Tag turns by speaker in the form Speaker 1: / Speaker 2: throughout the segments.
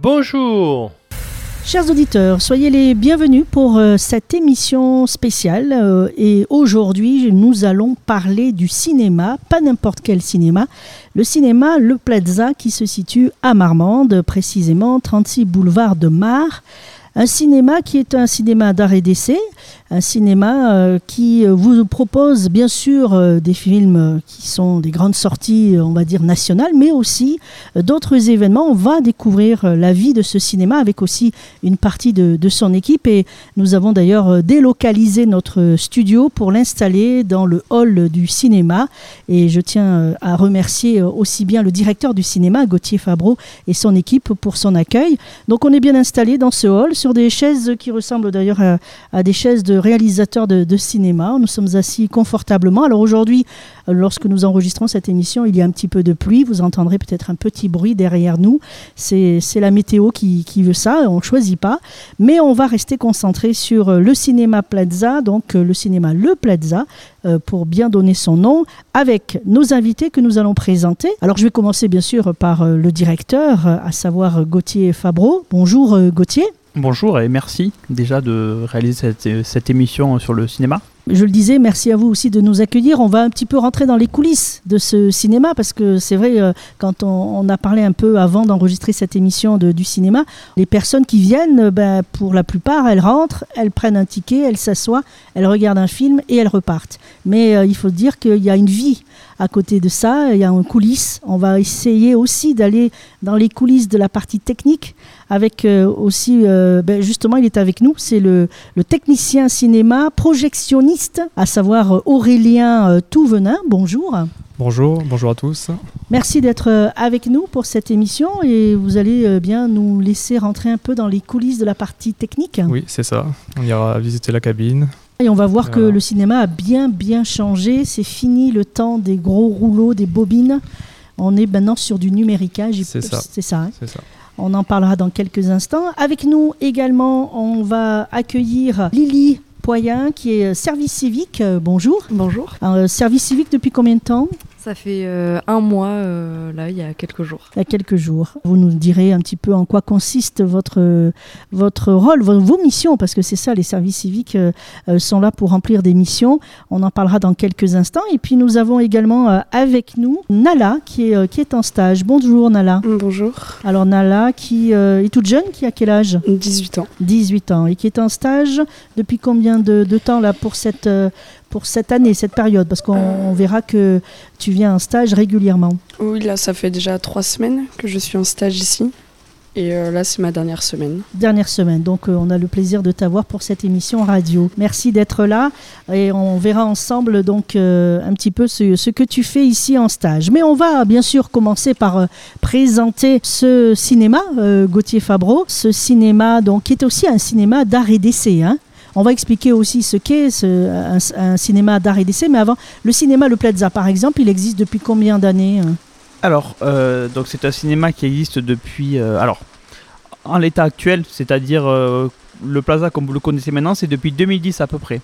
Speaker 1: Bonjour
Speaker 2: Chers auditeurs, soyez les bienvenus pour euh, cette émission spéciale. euh, et aujourd'hui, nous allons parler du cinéma, pas n'importe quel cinéma, le cinéma Le Plaza qui se situe à Marmande, précisément 36 boulevard de Mar. Un cinéma qui est un cinéma d'art et d'essai, un cinéma euh, qui euh, vous propose bien sûr euh, des films qui sont des grandes sorties, on va dire nationales, mais aussi d'autres événements. On va découvrir la vie de ce cinéma avec aussi une partie de, de son équipe et nous avons d'ailleurs délocalisé notre studio pour l'installer dans le hall du cinéma et je tiens à remercier aussi bien le directeur du cinéma, Gauthier Fabreau, et son équipe pour son accueil. Donc on est bien installé dans ce hall sur des chaises qui ressemblent d'ailleurs à, des chaises de réalisateurs de, cinéma. Nous sommes assis confortablement. Alors aujourd'hui, lorsque nous enregistrons cette émission, il y a un petit peu de pluie. Vous entendrez peut-être un petit bruit derrière nous. C'est la météo qui, qui veut ça. On ne choisit pas. Mais on va rester concentré sur le cinéma Plaza, donc euh, le cinéma Le Plaza, euh, pour bien donner son nom, avec nos invités que nous allons présenter. Alors je vais commencer bien sûr par euh, le directeur, à savoir Gauthier Fabreau. Bonjour Gauthier.
Speaker 3: Bonjour et merci déjà de réaliser cette, émission sur le cinéma.
Speaker 2: Je le disais, merci à vous aussi de nous accueillir. On va un petit peu rentrer dans les coulisses de ce cinéma parce que c'est vrai, euh, quand on, a parlé un peu avant d'enregistrer cette émission du cinéma, les personnes qui viennent, euh, ben, pour la plupart, elles rentrent, elles prennent un ticket, elles s'assoient, elles regardent un film et elles repartent. Mais euh, il faut dire qu'il y a une vie à côté de ça, il y a une coulisse. On va essayer aussi d'aller dans les coulisses de la partie technique avec aussi, ben, justement, il est avec nous, c'est le technicien cinéma projectionniste, à savoir euh, Aurélien euh, Touvenin. Bonjour.
Speaker 4: Bonjour, bonjour à tous.
Speaker 2: Merci d'être euh, avec nous pour cette émission et vous allez bien nous laisser rentrer un peu dans les coulisses de la partie technique.
Speaker 4: Oui, c'est ça. On ira visiter la cabine.
Speaker 2: Et on va voir que le cinéma a bien bien changé. C'est fini le temps des gros rouleaux, des bobines. On est maintenant sur du numéricage.
Speaker 4: C'est ça.
Speaker 2: C'est ça. hein.
Speaker 4: C'est ça.
Speaker 2: On en parlera dans quelques instants. Avec nous également, on va accueillir Lily Poyen, qui est service civique. Euh, bonjour.
Speaker 5: Bonjour.
Speaker 2: Euh, service civique depuis combien de temps?
Speaker 5: Ça fait euh, un mois, euh, là, il y a quelques jours.
Speaker 2: Il y a quelques jours. Vous nous direz un petit peu en quoi consiste votre, votre rôle, vos, vos missions, parce que c'est ça, les services civiques euh, euh, sont là pour remplir des missions. On en parlera dans quelques instants. Et puis nous avons également euh, avec nous Nala, qui est, euh, qui est en stage. Bonjour Nala.
Speaker 6: Bonjour,
Speaker 2: Alors Nala, qui euh, est toute jeune, qui a quel âge?
Speaker 6: 18 ans.
Speaker 2: 18 ans et qui est en stage depuis combien de, de temps là pour cette, euh, pour cette année, cette période Parce qu'on on verra que tu viens en stage régulièrement.
Speaker 6: Oui, là, ça fait déjà trois semaines que je suis en stage ici. Et euh, là, c'est ma dernière semaine.
Speaker 2: Dernière semaine, donc euh, on a le plaisir de t'avoir pour cette émission radio. Merci d'être là et on verra ensemble donc euh, un petit peu ce, ce que tu fais ici en stage. Mais on va bien sûr commencer par présenter ce cinéma, Gauthier Fabreau, ce cinéma donc qui est aussi un cinéma d'art et d'essai. hein. On va expliquer aussi ce qu'est un, cinéma d'art et d'essai, mais avant, le cinéma Le Plaza par exemple, il existe depuis combien d'années hein
Speaker 3: Alors, euh, donc c'est un cinéma qui existe depuis. euh, alors, en l'état actuel, c'est-à-dire euh, le Plaza comme vous le connaissez maintenant, c'est depuis 2010 à peu près.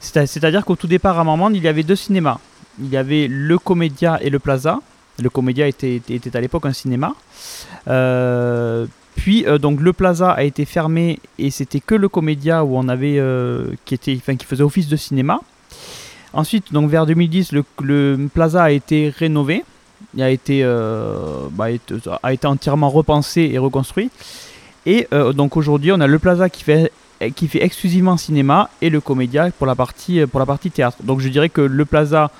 Speaker 3: C'est-à-dire qu'au tout départ à Marmande, il y avait deux cinémas. Il y avait le Comédia et le Plaza. Le Comédia était, à l'époque un cinéma. Euh, puis euh, donc le Plaza a été fermé et c'était que le Comédia où on avait euh, qui était, enfin, qui faisait office de cinéma. Ensuite, donc vers 2010, le, Plaza a été rénové. A euh, bah, été- a été entièrement repensé et reconstruit. Et donc aujourd'hui, on a le Plaza qui fait, qui fait exclusivement cinéma et le Comédia pour la partie, pour la partie théâtre. Donc je dirais que le Plaza,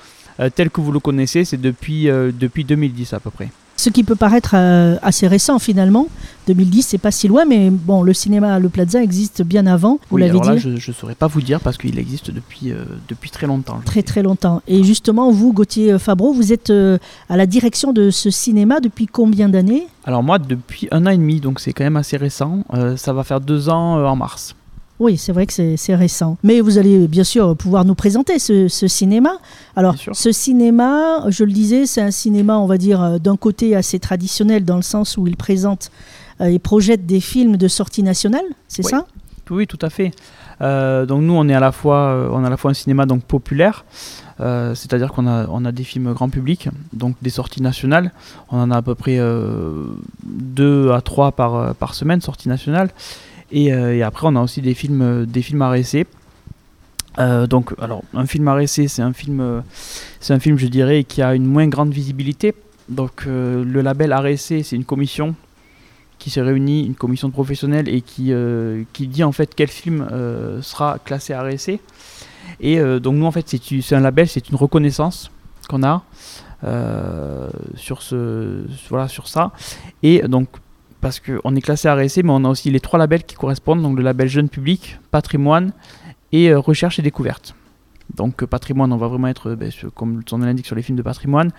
Speaker 3: tel que vous le connaissez, c'est depuis, depuis 2010 à peu près.
Speaker 2: Ce qui peut paraître euh, assez récent finalement. 2010, c'est pas si loin, mais bon, le cinéma Le Plaza existe bien avant, vous
Speaker 3: Oui,
Speaker 2: l'avez
Speaker 3: alors là,
Speaker 2: dit.
Speaker 3: je ne saurais pas vous dire parce qu'il existe depuis, euh, depuis très longtemps.
Speaker 2: Très
Speaker 3: sais.
Speaker 2: très longtemps. Et justement, vous, Gauthier Fabreau, vous êtes euh, à la direction de ce cinéma depuis combien d'années?
Speaker 3: Alors moi, depuis un an et demi, donc c'est quand même assez récent. Euh, ça va faire deux ans euh, en mars.
Speaker 2: Oui, c'est vrai que c'est récent. Mais vous allez bien sûr pouvoir nous présenter ce, ce cinéma. Alors, ce cinéma, je le disais, c'est un cinéma, on va dire, euh, d'un côté assez traditionnel, dans le sens où il présente euh, et projette des films de sortie nationale, c'est
Speaker 3: Oui.
Speaker 2: ça?
Speaker 3: Oui, tout à fait. Euh, donc nous, on est à la fois, euh, on a à la fois un cinéma donc populaire, euh, c'est-à-dire qu'on a, on a des films grand public, donc des sorties nationales. On en a à peu près 2 à 3 par, par semaine, sorties nationales. Et, et, après, on a aussi des films, des films à réessayer. donc, alors, un film à réessayer, c'est un film, c'est un film, je dirais, qui a une moins grande visibilité. Donc, le label RSC, c'est une commission qui s'est réunie, une commission de professionnels et qui, euh, qui dit en fait quel film euh, sera classé RSC. Et euh, donc nous en fait c'est un label, c'est une reconnaissance qu'on a sur, ce, voilà, sur ça. Et donc parce qu'on est classé RSC, mais on a aussi les trois labels qui correspondent, donc le label jeune public, patrimoine et recherche et découverte. Donc patrimoine, on va vraiment être, ben, comme son nom l'indique, sur les films de patrimoine.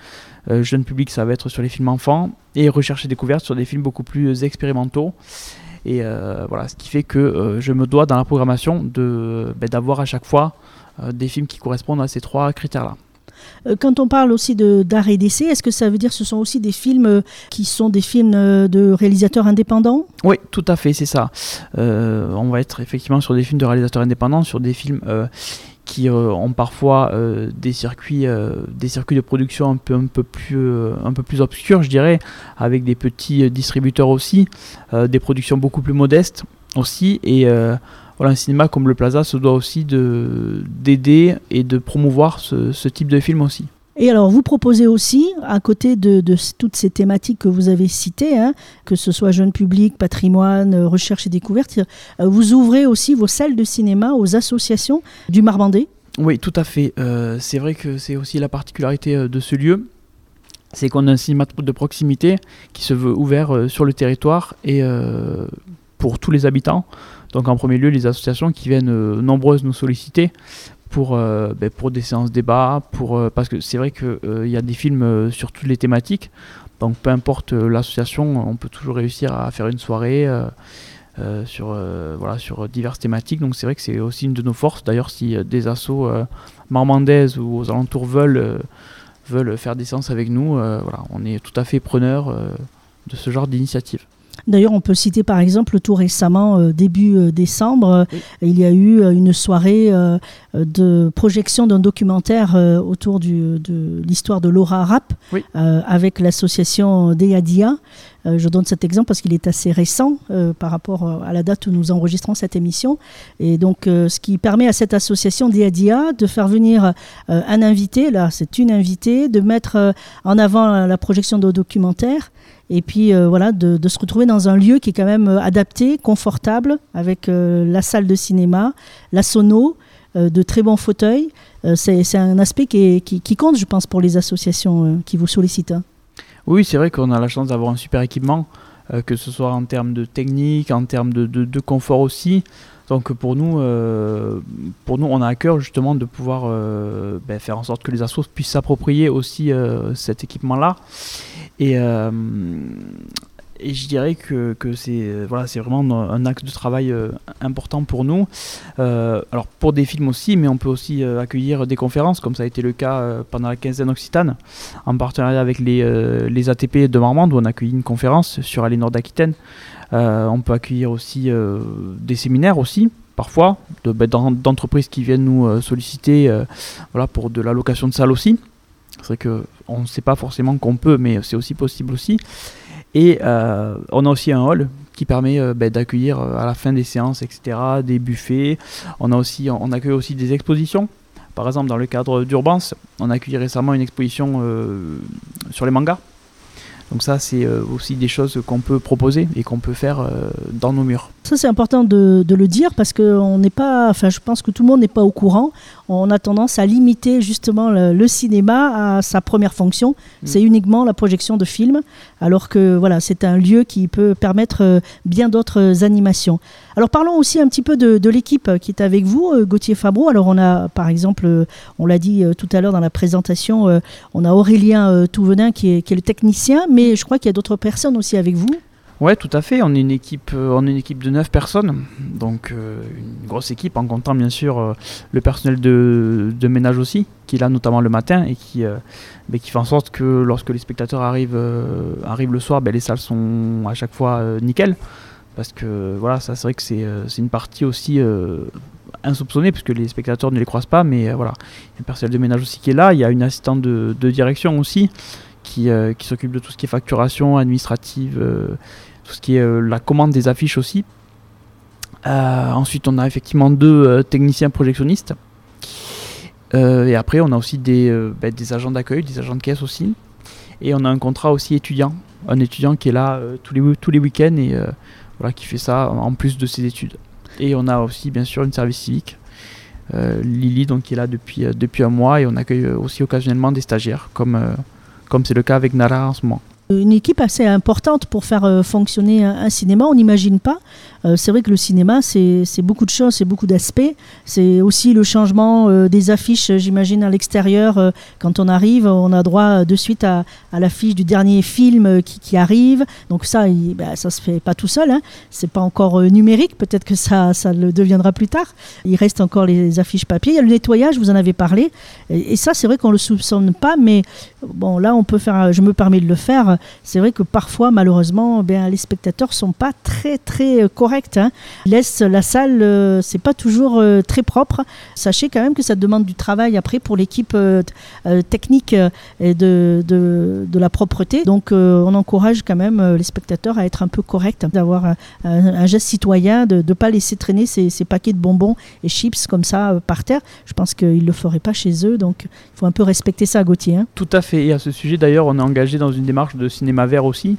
Speaker 3: jeune public, ça va être sur les films enfants et recherche et découverte sur des films beaucoup plus expérimentaux. Et euh, voilà, ce qui fait que euh, je me dois dans la programmation ben, d'avoir à chaque fois euh, des films qui correspondent à ces trois critères-là.
Speaker 2: Quand on parle aussi d'art et d'essai, est-ce que ça veut dire que ce sont aussi des films qui sont des films de réalisateurs indépendants?
Speaker 3: Oui, tout à fait, c'est ça. on va être effectivement sur des films de réalisateurs indépendants, sur des films qui euh, ont parfois euh, des circuits euh, des circuits de production un peu un peu plus un peu plus obscurs je dirais avec des petits distributeurs aussi des productions beaucoup plus modestes aussi et voilà un cinéma comme le Plaza se doit aussi de d'aider et de promouvoir ce, ce type de film aussi
Speaker 2: et alors, vous proposez aussi, à côté de, toutes ces thématiques que vous avez citées, hein, que ce soit jeune public, patrimoine, euh, recherche et découverte, euh, vous ouvrez aussi vos salles de cinéma aux associations du Marmandais
Speaker 3: Oui, tout à fait. Euh, c'est vrai que c'est aussi la particularité de ce lieu. C'est qu'on a un cinéma de proximité qui se veut ouvert sur le territoire et pour tous les habitants. Donc en premier lieu, les associations qui viennent nombreuses nous solliciter pour, euh, ben, pour des séances débat, pour, euh, parce que c'est vrai qu'il euh, il y a des films sur toutes les thématiques, donc peu importe l'association, on peut toujours réussir à faire une soirée sur, voilà, sur diverses thématiques, donc c'est vrai que c'est aussi une de nos forces. D'ailleurs, si des assos marmandaises ou aux alentours veulent, veulent faire des séances avec nous, voilà, on est tout à fait preneur de ce genre d'initiative.
Speaker 2: D'ailleurs, on peut citer par exemple tout récemment, euh, début euh, décembre, euh, il y a eu une soirée de projection d'un documentaire autour de l'histoire de Laura Rapp avec l'association Deadia. Je donne cet exemple parce qu'il est assez récent par rapport à la date où nous enregistrons cette émission. Et donc, ce qui permet à cette association Deadia de faire venir un invité, là c'est une invitée, de mettre en avant la projection de documentaire et puis euh, voilà, de, se retrouver dans un lieu qui est quand même euh, adapté, confortable, avec euh, la salle de cinéma, la sono, de très bons fauteuils. c'est un aspect qui, qui, compte, je pense, pour les associations qui vous sollicitent.
Speaker 3: Oui, c'est vrai qu'on a la chance d'avoir un super équipement, que ce soit en termes de technique, en termes de, confort aussi. Donc pour nous, euh, pour nous, on a à cœur justement de pouvoir euh, ben, faire en sorte que les assos puissent s'approprier aussi euh, cet équipement-là. Et, et je dirais que, que c'est voilà, c'est vraiment un axe de travail important pour nous. alors pour des films aussi, mais on peut aussi accueillir des conférences, comme ça a été le cas pendant la quinzaine occitane, en partenariat avec les, les ATP de Marmande, où on a accueilli une conférence sur Aliénor d'Aquitaine. Euh, on peut accueillir aussi euh, des séminaires aussi, parfois, ben, d'entreprises qui viennent nous euh, solliciter voilà, pour de la location de salle aussi. C'est vrai qu'on ne sait pas forcément qu'on peut, mais c'est aussi possible aussi. Et on a aussi un hall qui permet ben, d'accueillir à la fin des séances, etc., des buffets. On, a aussi, on accueille aussi des expositions. Par exemple, dans le cadre d'Urbance, on a accueilli récemment une exposition sur les mangas. Donc ça, c'est euh, aussi des choses qu'on peut proposer et qu'on peut faire euh, dans nos murs.
Speaker 2: Ça, c'est important de, le dire parce que on n'est pas, enfin, je pense que tout le monde n'est pas au courant. On a tendance à limiter justement le, cinéma à sa première fonction. Mm. C'est uniquement la projection de films, alors que voilà, c'est un lieu qui peut permettre euh, bien d'autres animations. Alors parlons aussi un petit peu de, l'équipe qui est avec vous, Gauthier Fabreau. Alors on a, par exemple, on l'a dit tout à l'heure dans la présentation, on a Aurélien Touvenin qui est, le technicien, mais je crois qu'il y a d'autres personnes aussi avec vous.
Speaker 3: Ouais, tout à fait. On est une équipe, euh, on est une équipe de 9 personnes, donc euh, une grosse équipe en comptant bien sûr euh, le personnel de, ménage aussi, qui est là notamment le matin et qui, ben, fait en sorte que lorsque les spectateurs arrivent, arrivent le soir, ben, les salles sont à chaque fois nickel. Parce que voilà, ça c'est vrai que c'est une partie aussi insoupçonnés, puisque les spectateurs ne les croisent pas, mais voilà. Il y a un personnel de ménage aussi qui est là, il y a une assistante de, direction aussi, qui, s'occupe de tout ce qui est facturation administrative, tout ce qui est la commande des affiches aussi. ensuite, on a effectivement deux techniciens projectionnistes. et après, on a aussi des, ben, des agents d'accueil, des agents de caisse aussi. Et on a un contrat aussi étudiant, un étudiant qui est là euh, tous les, week-ends euh, voilà, qui fait ça en plus de ses études. Et on a aussi bien sûr une service civique, euh, Lily, donc, qui est là depuis, depuis un mois et on accueille aussi occasionnellement des stagiaires, comme comme c'est le cas avec Nara en ce moment
Speaker 2: une équipe assez importante pour faire fonctionner un, cinéma. On n'imagine pas euh, c'est vrai que le cinéma, c'est beaucoup de choses, c'est beaucoup d'aspects. C'est aussi le changement euh, des affiches, j'imagine, à l'extérieur. Euh, quand on arrive, on a droit de suite à, l'affiche du dernier film qui, arrive. Donc ça, il, bah, ça se fait pas tout seul. Hein. C'est pas encore numérique. Peut-être que ça, ça le deviendra plus tard. Il reste encore les affiches papier. Il y a le nettoyage, vous en avez parlé. Et, ça, c'est vrai qu'on le soupçonne pas, mais bon, là, on peut faire. Je me permets de le faire. C'est vrai que parfois, malheureusement, ben, les spectateurs sont pas très très corrects correct. Hein. laisse la salle, euh, c'est pas toujours euh, très propre. Sachez quand même que ça demande du travail après pour l'équipe euh, technique de, de, la propreté. Donc on encourage quand même les spectateurs à être un peu corrects, d'avoir un, geste citoyen, de ne pas laisser traîner ces, paquets de bonbons et chips comme ça par terre. Je pense qu'ils le feraient pas chez eux, donc il faut un peu respecter ça, Gauthier. Hein.
Speaker 3: Tout à fait. Et à ce sujet, d'ailleurs, on est engagé dans une démarche de cinéma vert aussi.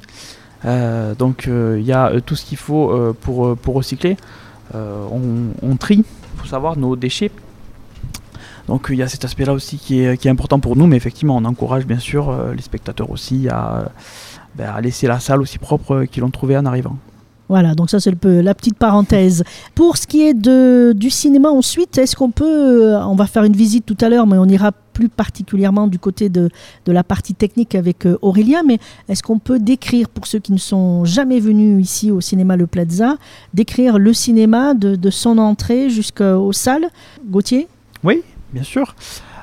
Speaker 3: Euh, donc euh, il y a euh, tout ce qu'il faut pour, pour recycler. On, trie, il faut savoir, nos déchets. Donc il y a cet aspect-là aussi qui est, qui est, important pour nous, mais effectivement on encourage bien sûr les spectateurs aussi à, ben, à laisser la salle aussi propre qu'ils l'ont trouvée en arrivant.
Speaker 2: Voilà, donc ça c'est la petite parenthèse. Pour ce qui est de, du cinéma ensuite, est-ce qu'on peut, on va faire une visite tout à l'heure, mais on ira plus particulièrement du côté de, la partie technique avec euh, Aurélien, mais est-ce qu'on peut décrire, pour ceux qui ne sont jamais venus ici au cinéma Le Plaza, décrire le cinéma de, son entrée jusqu'aux salles? Gauthier?
Speaker 3: Oui, bien sûr.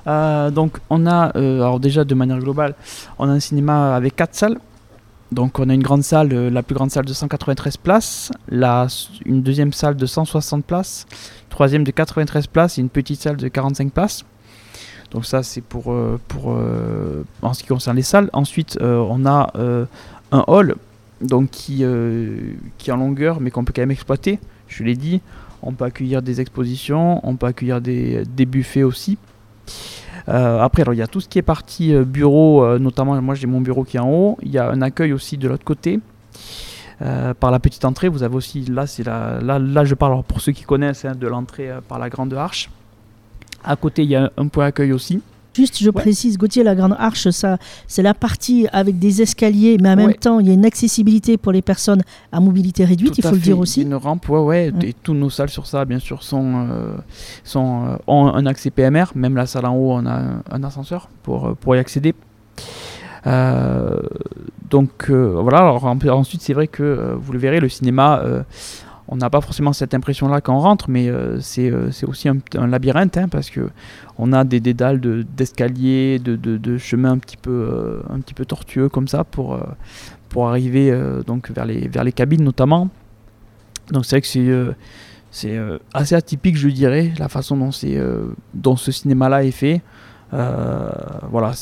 Speaker 3: Euh, donc on a, euh, alors déjà de manière globale, on a un cinéma avec quatre salles. Donc on a une grande salle, la plus grande salle de 193 places, la, une deuxième salle de 160 places, troisième de 93 places et une petite salle de 45 places. Donc ça c'est pour, euh, euh, en ce qui concerne les salles. Ensuite euh, on a un hall donc qui, qui est en longueur mais qu'on peut quand même exploiter. Je l'ai dit, on peut accueillir des expositions, on peut accueillir des, buffets aussi. après, il y a tout ce qui est partie bureau, notamment moi j'ai mon bureau qui est en haut. Il y a un accueil aussi de l'autre côté. par la petite entrée, vous avez aussi, là, c'est là, là je parle pour ceux qui connaissent hein, de l'entrée par la grande arche. À côté, il y a un point accueil aussi.
Speaker 2: Juste, je précise, Gauthier, la grande arche, ça, c'est la partie avec des escaliers, mais en même temps, il y a une accessibilité pour les personnes à mobilité réduite, il faut le dire aussi.
Speaker 3: Une rampe, ouais, ouais, Et toutes nos salles sur ça, bien sûr, sont, euh, sont euh, ont un accès PMR. Même la salle en haut, on a un, ascenseur pour, euh, pour y accéder. donc voilà, alors ensuite, c'est vrai que vous le verrez, le cinéma on n'a pas forcément cette impression-là quand on rentre, mais euh, euh, c'est aussi un, labyrinthe, hein, parce que on a des dédales d'escaliers, de, de, chemins un petit, peu, euh, tortueux comme ça pour, arriver donc vers, les, cabines notamment. Donc c'est vrai que c'est assez atypique, je dirais, la façon dont, ce cinéma-là est fait. voilà,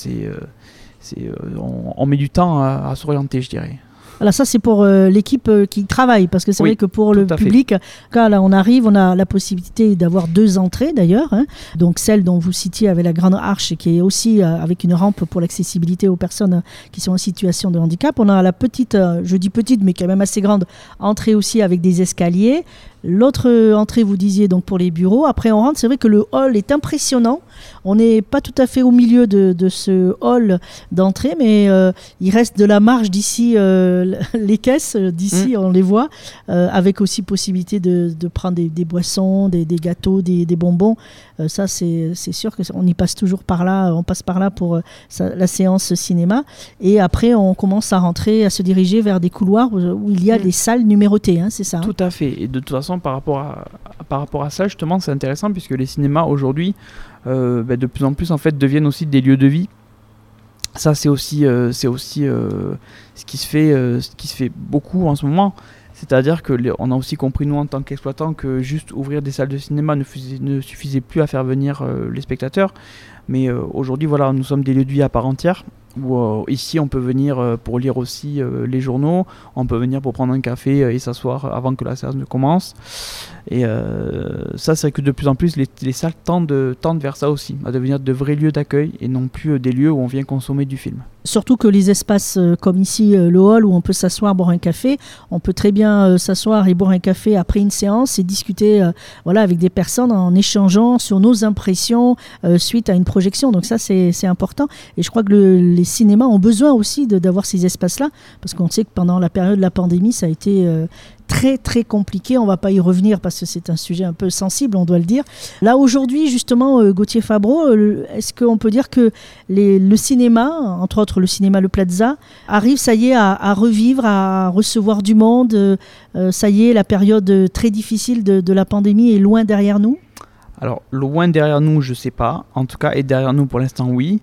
Speaker 3: on, on, met du temps à s'orienter, je dirais.
Speaker 2: Voilà, ça c'est pour euh, l'équipe euh, qui travaille, parce que c'est vrai que pour le public, quand là on arrive, on a la possibilité d'avoir deux entrées d'ailleurs. Hein. Donc celle dont vous citiez avec la grande arche, qui est aussi euh, avec une rampe pour l'accessibilité aux personnes qui sont en situation de handicap. On a la petite, je dis petite, mais quand même assez grande entrée aussi avec des escaliers. L'autre entrée, vous disiez donc pour les bureaux. Après, on rentre. C'est vrai que le hall est impressionnant. On n'est pas tout à fait au milieu de, ce hall d'entrée, mais euh, il reste de la marge d'ici. Euh, les caisses d'ici, mm. on les voit, euh, avec aussi possibilité de, prendre des, boissons, des, gâteaux, des, bonbons. ça, c'est sûr qu'on y passe toujours par là. On passe par là pour la séance cinéma. Et après, on commence à rentrer, à se diriger vers des couloirs où, il y a mm. des salles numérotées. Hein, c'est ça. Hein?
Speaker 3: Tout à fait. Et de toute façon par rapport à, ça, justement, c'est intéressant puisque les cinémas aujourd'hui, euh, bah, de plus en plus, en fait, deviennent aussi des lieux de vie. Ça, c'est aussi, euh, aussi euh, ce qui se fait, ce qui se fait beaucoup en ce moment. C'est-à-dire que les- on a aussi compris nous en tant qu'exploitants que juste ouvrir des salles de cinéma ne, ne suffisait plus à faire venir les spectateurs. Mais aujourd'hui, voilà, nous sommes des lieux de vie à part entière. Euh, ici, on peut venir euh, pour lire aussi euh, les journaux, on peut venir pour prendre un café et s'asseoir avant que la séance ne commence. Et ça, c'est que de plus en plus, les, les salles tendent, vers ça aussi, à devenir de vrais lieux d'accueil et non plus des lieux où on vient consommer du film.
Speaker 2: Surtout que les espaces comme ici, le hall, où on peut s'asseoir, boire un café, on peut très bien s'asseoir et boire un café après une séance et discuter voilà, avec des personnes en échangeant sur nos impressions suite à une projection. Donc ça, c'est important. Et je crois que le- les cinémas ont besoin aussi d'avoir ces espaces-là, parce qu'on sait que pendant la période de la pandémie, ça a été... euh, très très compliqué, on va pas y revenir parce que c'est un sujet un peu sensible, on doit le dire. Là aujourd'hui justement, euh, Gauthier Fabreau, euh, est-ce qu'on peut dire que les- le cinéma, entre autres le cinéma Le Plaza, arrive, ça y est, à, revivre, à recevoir du monde. ça y est, la période très difficile de, de la pandémie est loin derrière nous?
Speaker 3: Alors, loin derrière nous, je sais pas. En tout cas, et derrière nous pour l'instant, oui.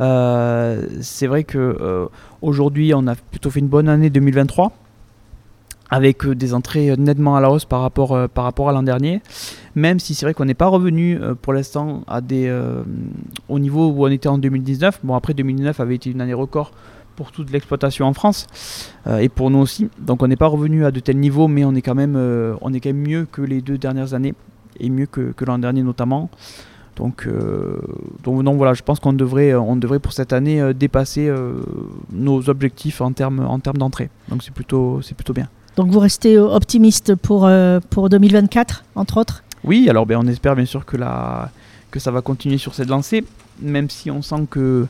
Speaker 3: Euh, c'est vrai que euh, aujourd'hui, on a plutôt fait une bonne année 2023 avec euh, des entrées nettement à la hausse par rapport, par rapport à l'an dernier. Même si c'est vrai qu'on n'est pas revenu pour l'instant au niveau où on était en 2019. Bon, après 2019 avait été une année record pour toute l'exploitation en France et pour nous aussi. Donc on n'est pas revenu à de tels niveaux, mais on est quand même, on est quand même mieux que les deux dernières années et mieux que l'an dernier notamment. Donc, euh, donc non, voilà, je pense qu'on devrait, on devrait pour cette année euh, dépasser euh, nos objectifs en termes en termes d'entrée. Donc c'est plutôt, c'est plutôt bien.
Speaker 2: Donc vous restez optimiste pour, euh, pour 2024, entre autres?
Speaker 3: Oui, alors ben, on espère bien sûr que, la, que ça va continuer sur cette lancée, même si on sent que,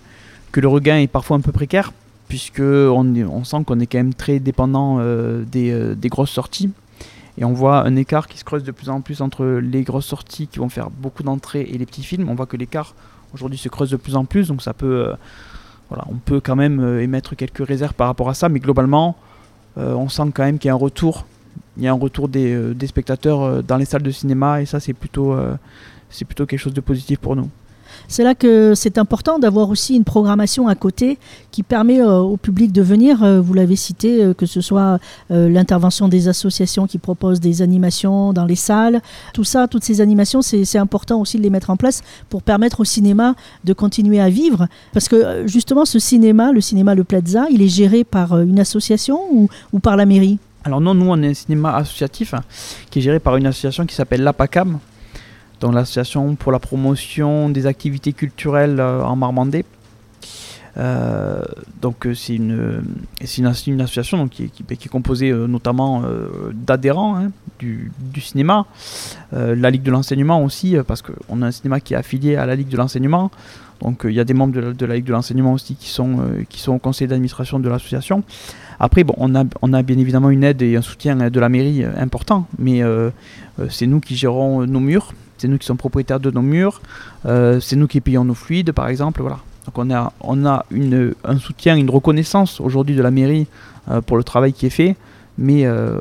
Speaker 3: que le regain est parfois un peu précaire, puisque on, sent qu'on est quand même très dépendant euh, des, des grosses sorties. Et on voit un écart qui se creuse de plus en plus entre les grosses sorties qui vont faire beaucoup d'entrées et les petits films. On voit que l'écart aujourd'hui se creuse de plus en plus, donc ça peut, euh, voilà, on peut quand même euh, émettre quelques réserves par rapport à ça, mais globalement, euh, on sent quand même qu'il y a un retour il y a un retour des, spectateurs dans les salles de cinéma et ça c'est plutôt, c'est plutôt quelque chose de positif pour nous.
Speaker 2: C'est là que c'est important d'avoir aussi une programmation à côté qui permet euh, au public de venir. Euh, vous l'avez cité, euh, que ce soit l'intervention des associations qui proposent des animations dans les salles. Tout ça, toutes ces animations, c'est important aussi de les mettre en place pour permettre au cinéma de continuer à vivre. Parce que justement, ce cinéma, le cinéma Le Plaza, il est géré par une association ou, ou par la mairie?
Speaker 3: Alors non, nous on est un cinéma associatif hein, qui est géré par une association qui s'appelle l'APACAM, donc l'association pour la promotion des activités culturelles euh, en Marmandais. Euh, donc euh, c'est une, une, as- une association donc, qui, est- composée notamment d'adhérents hein, du, cinéma, la Ligue de l'enseignement aussi, parce qu'on a un cinéma qui est affilié à la Ligue de l'enseignement. Donc il y a des membres de la, de la Ligue de l'enseignement aussi qui sont, qui sont au conseil d'administration de l'association. Après, bon, on a, on a bien évidemment une aide et un soutien de la mairie important, mais c'est nous qui gérons nos murs, c'est nous qui sommes propriétaires de nos murs, euh, c'est nous qui payons nos fluides, par exemple, voilà. Donc on a, on a une, un soutien, une reconnaissance aujourd'hui de la mairie euh, pour le travail qui est fait, mais euh,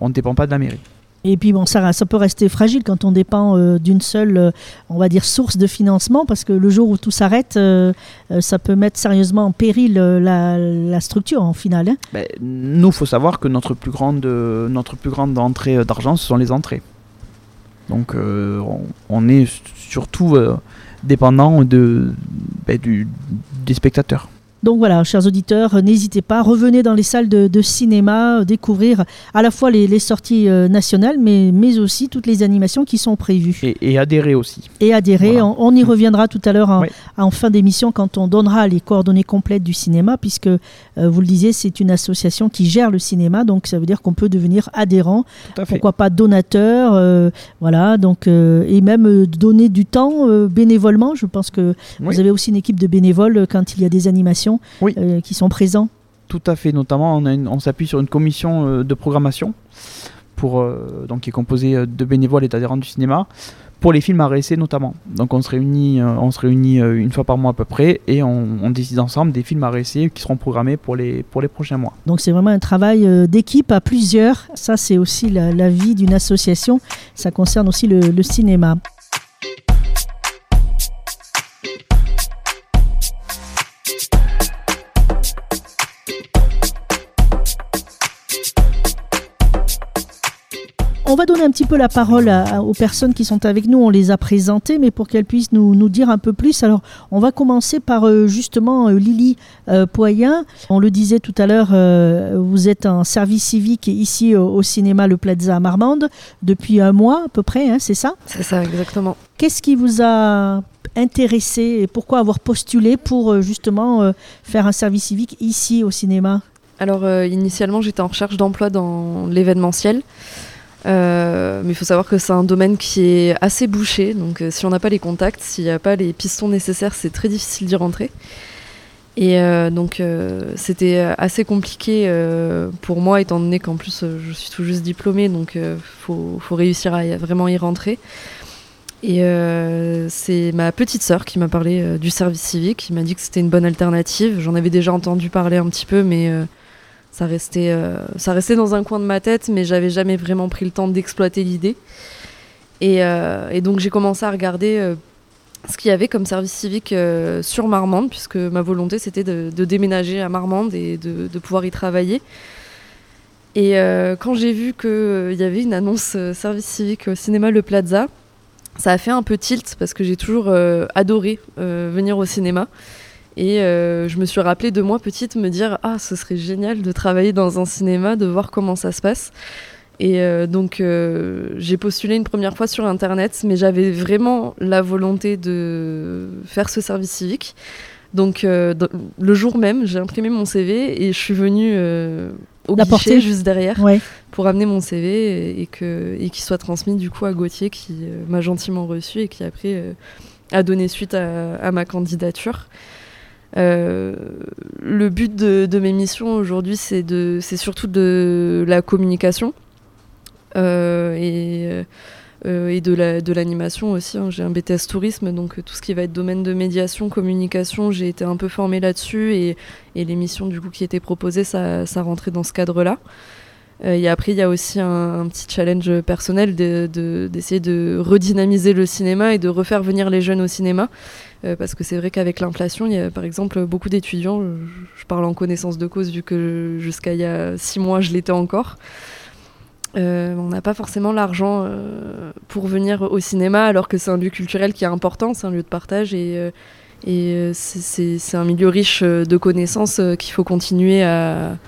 Speaker 3: on ne dépend pas de la mairie.
Speaker 2: Et puis bon, ça, ça peut rester fragile quand on dépend euh, d'une seule, euh, on va dire, source de financement, parce que le jour où tout s'arrête, euh, ça peut mettre sérieusement en péril la, la structure en finale. hein.
Speaker 3: Ben, nous, faut savoir que notre plus grande, notre plus grande entrée d'argent, ce sont les entrées. Donc, euh, on, est surtout euh, dépendant de, ben, des spectateurs.
Speaker 2: Donc voilà, chers auditeurs, n'hésitez pas, revenez dans les salles de, de cinéma, euh, découvrir à la fois les, les sorties euh, nationales, mais, mais aussi toutes les animations qui sont prévues.
Speaker 3: Et, et adhérer aussi.
Speaker 2: Et adhérer,
Speaker 3: Voilà.
Speaker 2: on, on y reviendra tout à l'heure en,
Speaker 3: Oui.
Speaker 2: en fin d'émission quand on donnera les coordonnées complètes du cinéma, puisque euh, vous le disiez, c'est une association qui gère le cinéma, donc ça veut dire qu'on peut devenir adhérent pourquoi pas donateur, euh, voilà, donc euh, et même donner du temps bénévolement. Je pense que
Speaker 3: Oui.
Speaker 2: vous avez aussi une équipe de bénévoles quand il y a des animations
Speaker 3: Oui.
Speaker 2: euh, qui sont présents.
Speaker 3: Tout à fait. Notamment, on, s'appuie sur une commission euh, de programmation pour, euh, donc, qui est composée de bénévoles et d'adhérents du cinéma pour les films à réessayer notamment. Donc on se réunit, on se réunit une fois par mois à peu près et on, on décide ensemble des films à réessayer qui seront programmés pour les, pour les prochains mois.
Speaker 2: Donc c'est vraiment un travail d'équipe à plusieurs. Ça c'est aussi la, la vie d'une association. Ça concerne aussi le, le cinéma. On va donner un petit peu la parole à- à- aux personnes qui sont avec nous. On les a présentées, mais pour qu'elles puissent nous, nous dire un peu plus. Alors, on va commencer par euh, justement euh, Lily euh, Poyen. On le disait tout à l'heure, vous êtes en service civique ici au, au cinéma Le Plaza à Marmande depuis un mois à peu près, hein, c'est ça?
Speaker 5: C'est ça, exactement.
Speaker 2: Qu'est-ce qui vous a intéressé et pourquoi avoir postulé pour justement faire un service civique ici au cinéma?
Speaker 5: Alors, initialement, j'étais en recherche d'emploi dans l'événementiel. Euh, mais il faut savoir que c'est un domaine qui est assez bouché. Donc, euh, si on n'a pas les contacts, s'il n'y a pas les pistons nécessaires, c'est très difficile d'y rentrer. Et euh, donc, c'était assez compliqué pour moi, étant donné qu'en plus, je suis tout juste diplômée. Donc, il faut, réussir à vraiment y rentrer. Et c'est ma petite sœur qui m'a parlé du service civique, qui m'a dit que c'était une bonne alternative. J'en avais déjà entendu parler un petit peu, mais ça, restait, euh, ça restait dans un coin de ma tête, mais j'avais jamais vraiment pris le temps d'exploiter l'idée. Et, euh, donc j'ai commencé à regarder euh, ce qu'il y avait comme service civique sur Marmande, puisque ma volonté c'était de, déménager à Marmande et de, de pouvoir y travailler. Et quand j'ai vu qu'il y avait une annonce service civique au cinéma Le Plaza, ça a fait un peu tilt parce que j'ai toujours adoré venir au cinéma. Et euh, je me suis rappelé de moi petite me dire Ah, ce serait génial de travailler dans un cinéma, de voir comment ça se passe. Et euh, donc euh, j'ai postulé une première fois sur Internet, mais j'avais vraiment la volonté de faire ce service civique. Donc le jour même, j'ai imprimé mon CV et je suis venue au
Speaker 2: L'apporter
Speaker 5: guichet juste derrière
Speaker 2: Ouais.
Speaker 5: pour amener mon CV et, que et qu'il soit transmis du coup à Gauthier qui m'a gentiment reçu et qui après a donné suite à, à ma candidature. Euh, le but de, mes missions aujourd'hui, c'est surtout de la communication euh, et, euh, de, la, de l'animation aussi. hein. J'ai un BTS tourisme, donc tout ce qui va être domaine de médiation, communication, j'ai été un peu formée là-dessus et, les missions du coup qui étaient proposées, ça rentrait dans ce cadre-là. Euh, et après, il y a aussi un, petit challenge personnel de- de- d'essayer de, redynamiser le cinéma et de refaire venir les jeunes au cinéma. Euh, parce que c'est vrai qu'avec l'inflation, il y a par exemple beaucoup d'étudiants, je, parle en connaissance de cause vu que jusqu'à il y a six mois, je l'étais encore. Euh, on n'a pas forcément l'argent pour venir au cinéma alors que c'est un lieu culturel qui est important, c'est un lieu de partage et, c'est- un milieu riche de connaissances qu'il faut continuer à,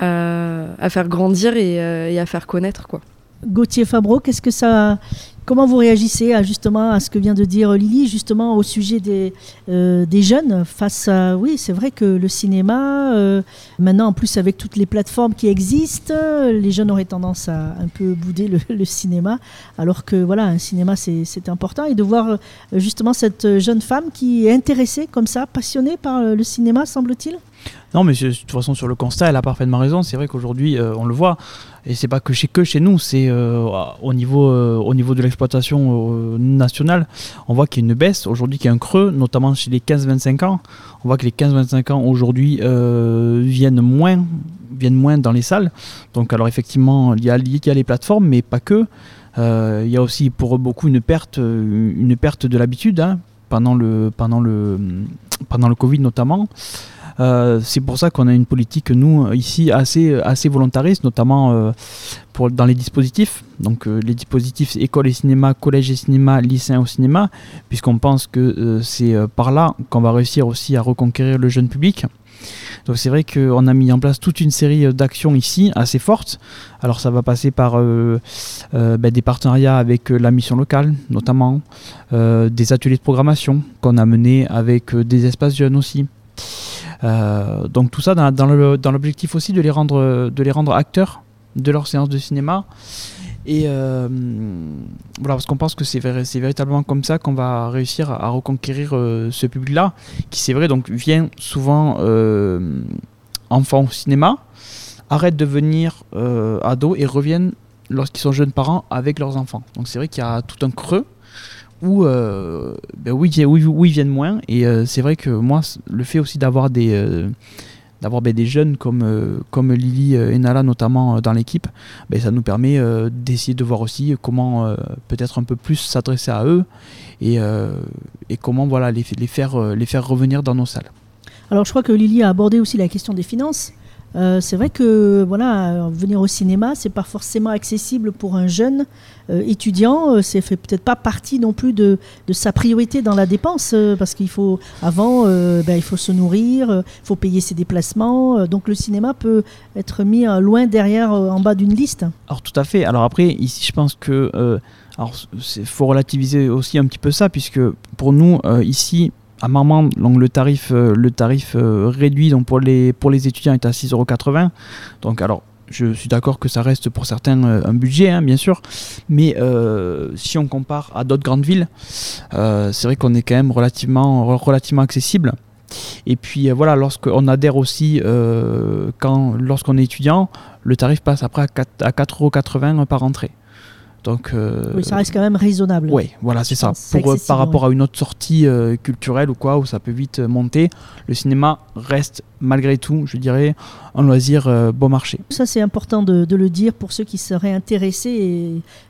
Speaker 5: à faire grandir et, euh, et à faire connaître. Quoi.
Speaker 2: Gauthier Fabreau, qu'est-ce que ça, comment vous réagissez à, justement à ce que vient de dire Lily, justement au sujet des, euh, des jeunes face à, oui, c'est vrai que le cinéma, euh, maintenant en plus avec toutes les plateformes qui existent, les jeunes auraient tendance à un peu bouder le, cinéma, alors que voilà, un cinéma c'est important et de voir justement cette jeune femme qui est intéressée comme ça, passionnée par le cinéma, semble-t-il?
Speaker 3: Non, mais de toute façon, sur le constat, elle a parfaitement raison. C'est vrai qu'aujourd'hui, euh, on le voit, et c'est pas que chez, que chez nous, c'est euh, au, niveau, euh, au niveau de l'exploitation nationale, on voit qu'il y a une baisse aujourd'hui, qu'il y a un creux, notamment chez les 15-25 ans. On voit que les 15-25 ans aujourd'hui viennent, moins, moins dans les salles. Donc, alors effectivement, il y a, les plateformes, mais pas que. Il y a aussi pour beaucoup une perte, de l'habitude hein, pendant, le, pendant le Covid notamment. Euh, c'est pour ça qu'on a une politique, nous, ici, assez, assez volontariste, notamment euh, pour, dans les dispositifs. Donc, euh, les dispositifs école et cinéma, collège et cinéma, lycéen au cinéma, puisqu'on pense que c'est par là qu'on va réussir aussi à reconquérir le jeune public. Donc, c'est vrai qu'on a mis en place toute une série d'actions ici, assez fortes. Alors, ça va passer par ben, des partenariats avec la mission locale, notamment, des ateliers de programmation qu'on a menés avec des espaces jeunes aussi. Euh, donc tout ça dans, l'objectif aussi de les, rendre, de les rendre acteurs de leur séance de cinéma. Et euh, voilà, parce qu'on pense que c'est, véritablement comme ça qu'on va réussir à, reconquérir euh, ce public-là, qui c'est vrai donc vient souvent enfant au cinéma, arrête de venir ado et reviennent lorsqu'ils sont jeunes parents avec leurs enfants. Donc c'est vrai qu'il y a tout un creux où, euh, ben où, ils viennent moins. Et euh, c'est vrai que moi, le fait aussi d'avoir des, euh, ben, des jeunes comme, euh, comme Lily et Nala notamment dans l'équipe, ben, ça nous permet d'essayer de voir aussi comment peut-être un peu plus s'adresser à eux et, et comment voilà, les, les, faire, les faire revenir dans nos salles.
Speaker 2: Alors je crois que Lily a abordé aussi la question des finances. Euh, c'est vrai que voilà, venir au cinéma, c'est pas forcément accessible pour un jeune euh, étudiant. Euh, c'est fait peut-être pas partie non plus de, de sa priorité dans la dépense euh, parce qu'il faut avant, ben, il faut se nourrir, il faut payer ses déplacements. donc le cinéma peut être mis loin derrière, en bas d'une liste.
Speaker 3: Alors tout à fait. Alors après, ici, je pense que alors faut relativiser aussi un petit peu ça, puisque pour nous ici à Marmande, donc le tarif, euh, euh, réduit pour les étudiants est à 6,80€. Donc alors je suis d'accord que ça reste pour certains euh, un budget, hein, bien sûr, mais si on compare à d'autres grandes villes, c'est vrai qu'on est quand même relativement accessible. Et puis voilà, lorsqu'on adhère aussi, quand lorsqu'on est étudiant, le tarif passe après à 4 à 4,80€ par entrée. Donc, euh,
Speaker 2: Oui, ça reste quand même raisonnable.
Speaker 3: ouais, voilà, c'est ça. Pour, euh, par rapport à une autre sortie euh, culturelle ou quoi, où ça peut vite monter, le cinéma reste malgré tout, je dirais, un loisir euh, bon marché.
Speaker 2: Ça, c'est important de, de le dire pour ceux qui seraient intéressés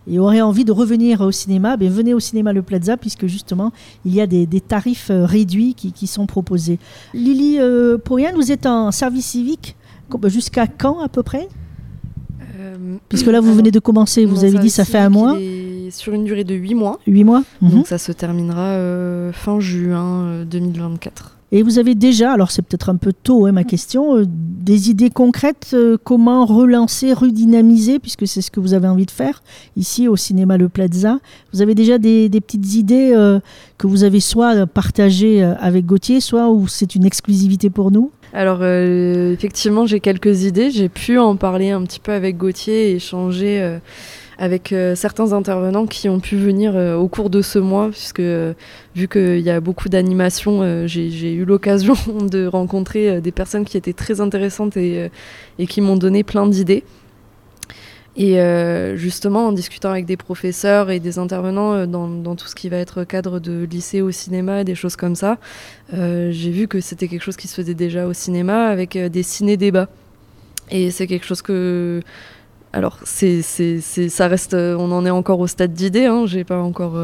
Speaker 2: et, et auraient envie de revenir au cinéma. Ben, venez au cinéma Le Plaza, puisque justement, il y a des, des tarifs réduits qui, qui sont proposés. Lily Poirian, vous êtes en service civique jusqu'à quand à peu près?
Speaker 5: Euh,
Speaker 2: Puisque là, vous
Speaker 5: alors,
Speaker 2: venez de commencer, vous avez dit ça fait un mois,
Speaker 5: sur une durée de 8 mois.
Speaker 2: huit mois. Mhm.
Speaker 5: Donc ça se terminera euh, fin juin euh, 2024.
Speaker 2: Et vous avez déjà, alors c'est peut-être un peu tôt hein, ma question, euh, des idées concrètes euh, comment relancer, redynamiser, puisque c'est ce que vous avez envie de faire ici au cinéma Le Plaza. Vous avez déjà des, des petites idées euh, que vous avez soit partagées euh, avec Gauthier, soit où c'est une exclusivité pour nous?
Speaker 5: Alors euh, effectivement, j'ai quelques idées. J'ai pu en parler un petit peu avec Gauthier et échanger euh, avec euh, certains intervenants qui ont pu venir au cours de ce mois, puisque vu qu'il y a beaucoup d'animations, j'ai eu l'occasion de rencontrer des personnes qui étaient très intéressantes et qui m'ont donné plein d'idées. Et euh, justement, en discutant avec des professeurs et des intervenants euh, dans, tout ce qui va être cadre de lycée au cinéma et des choses comme ça, euh, j'ai vu que c'était quelque chose qui se faisait déjà au cinéma avec des ciné-débats. Et c'est quelque chose que. Alors, c'est, ça reste. On en est encore au stade d'idée. Hein, j'ai pas encore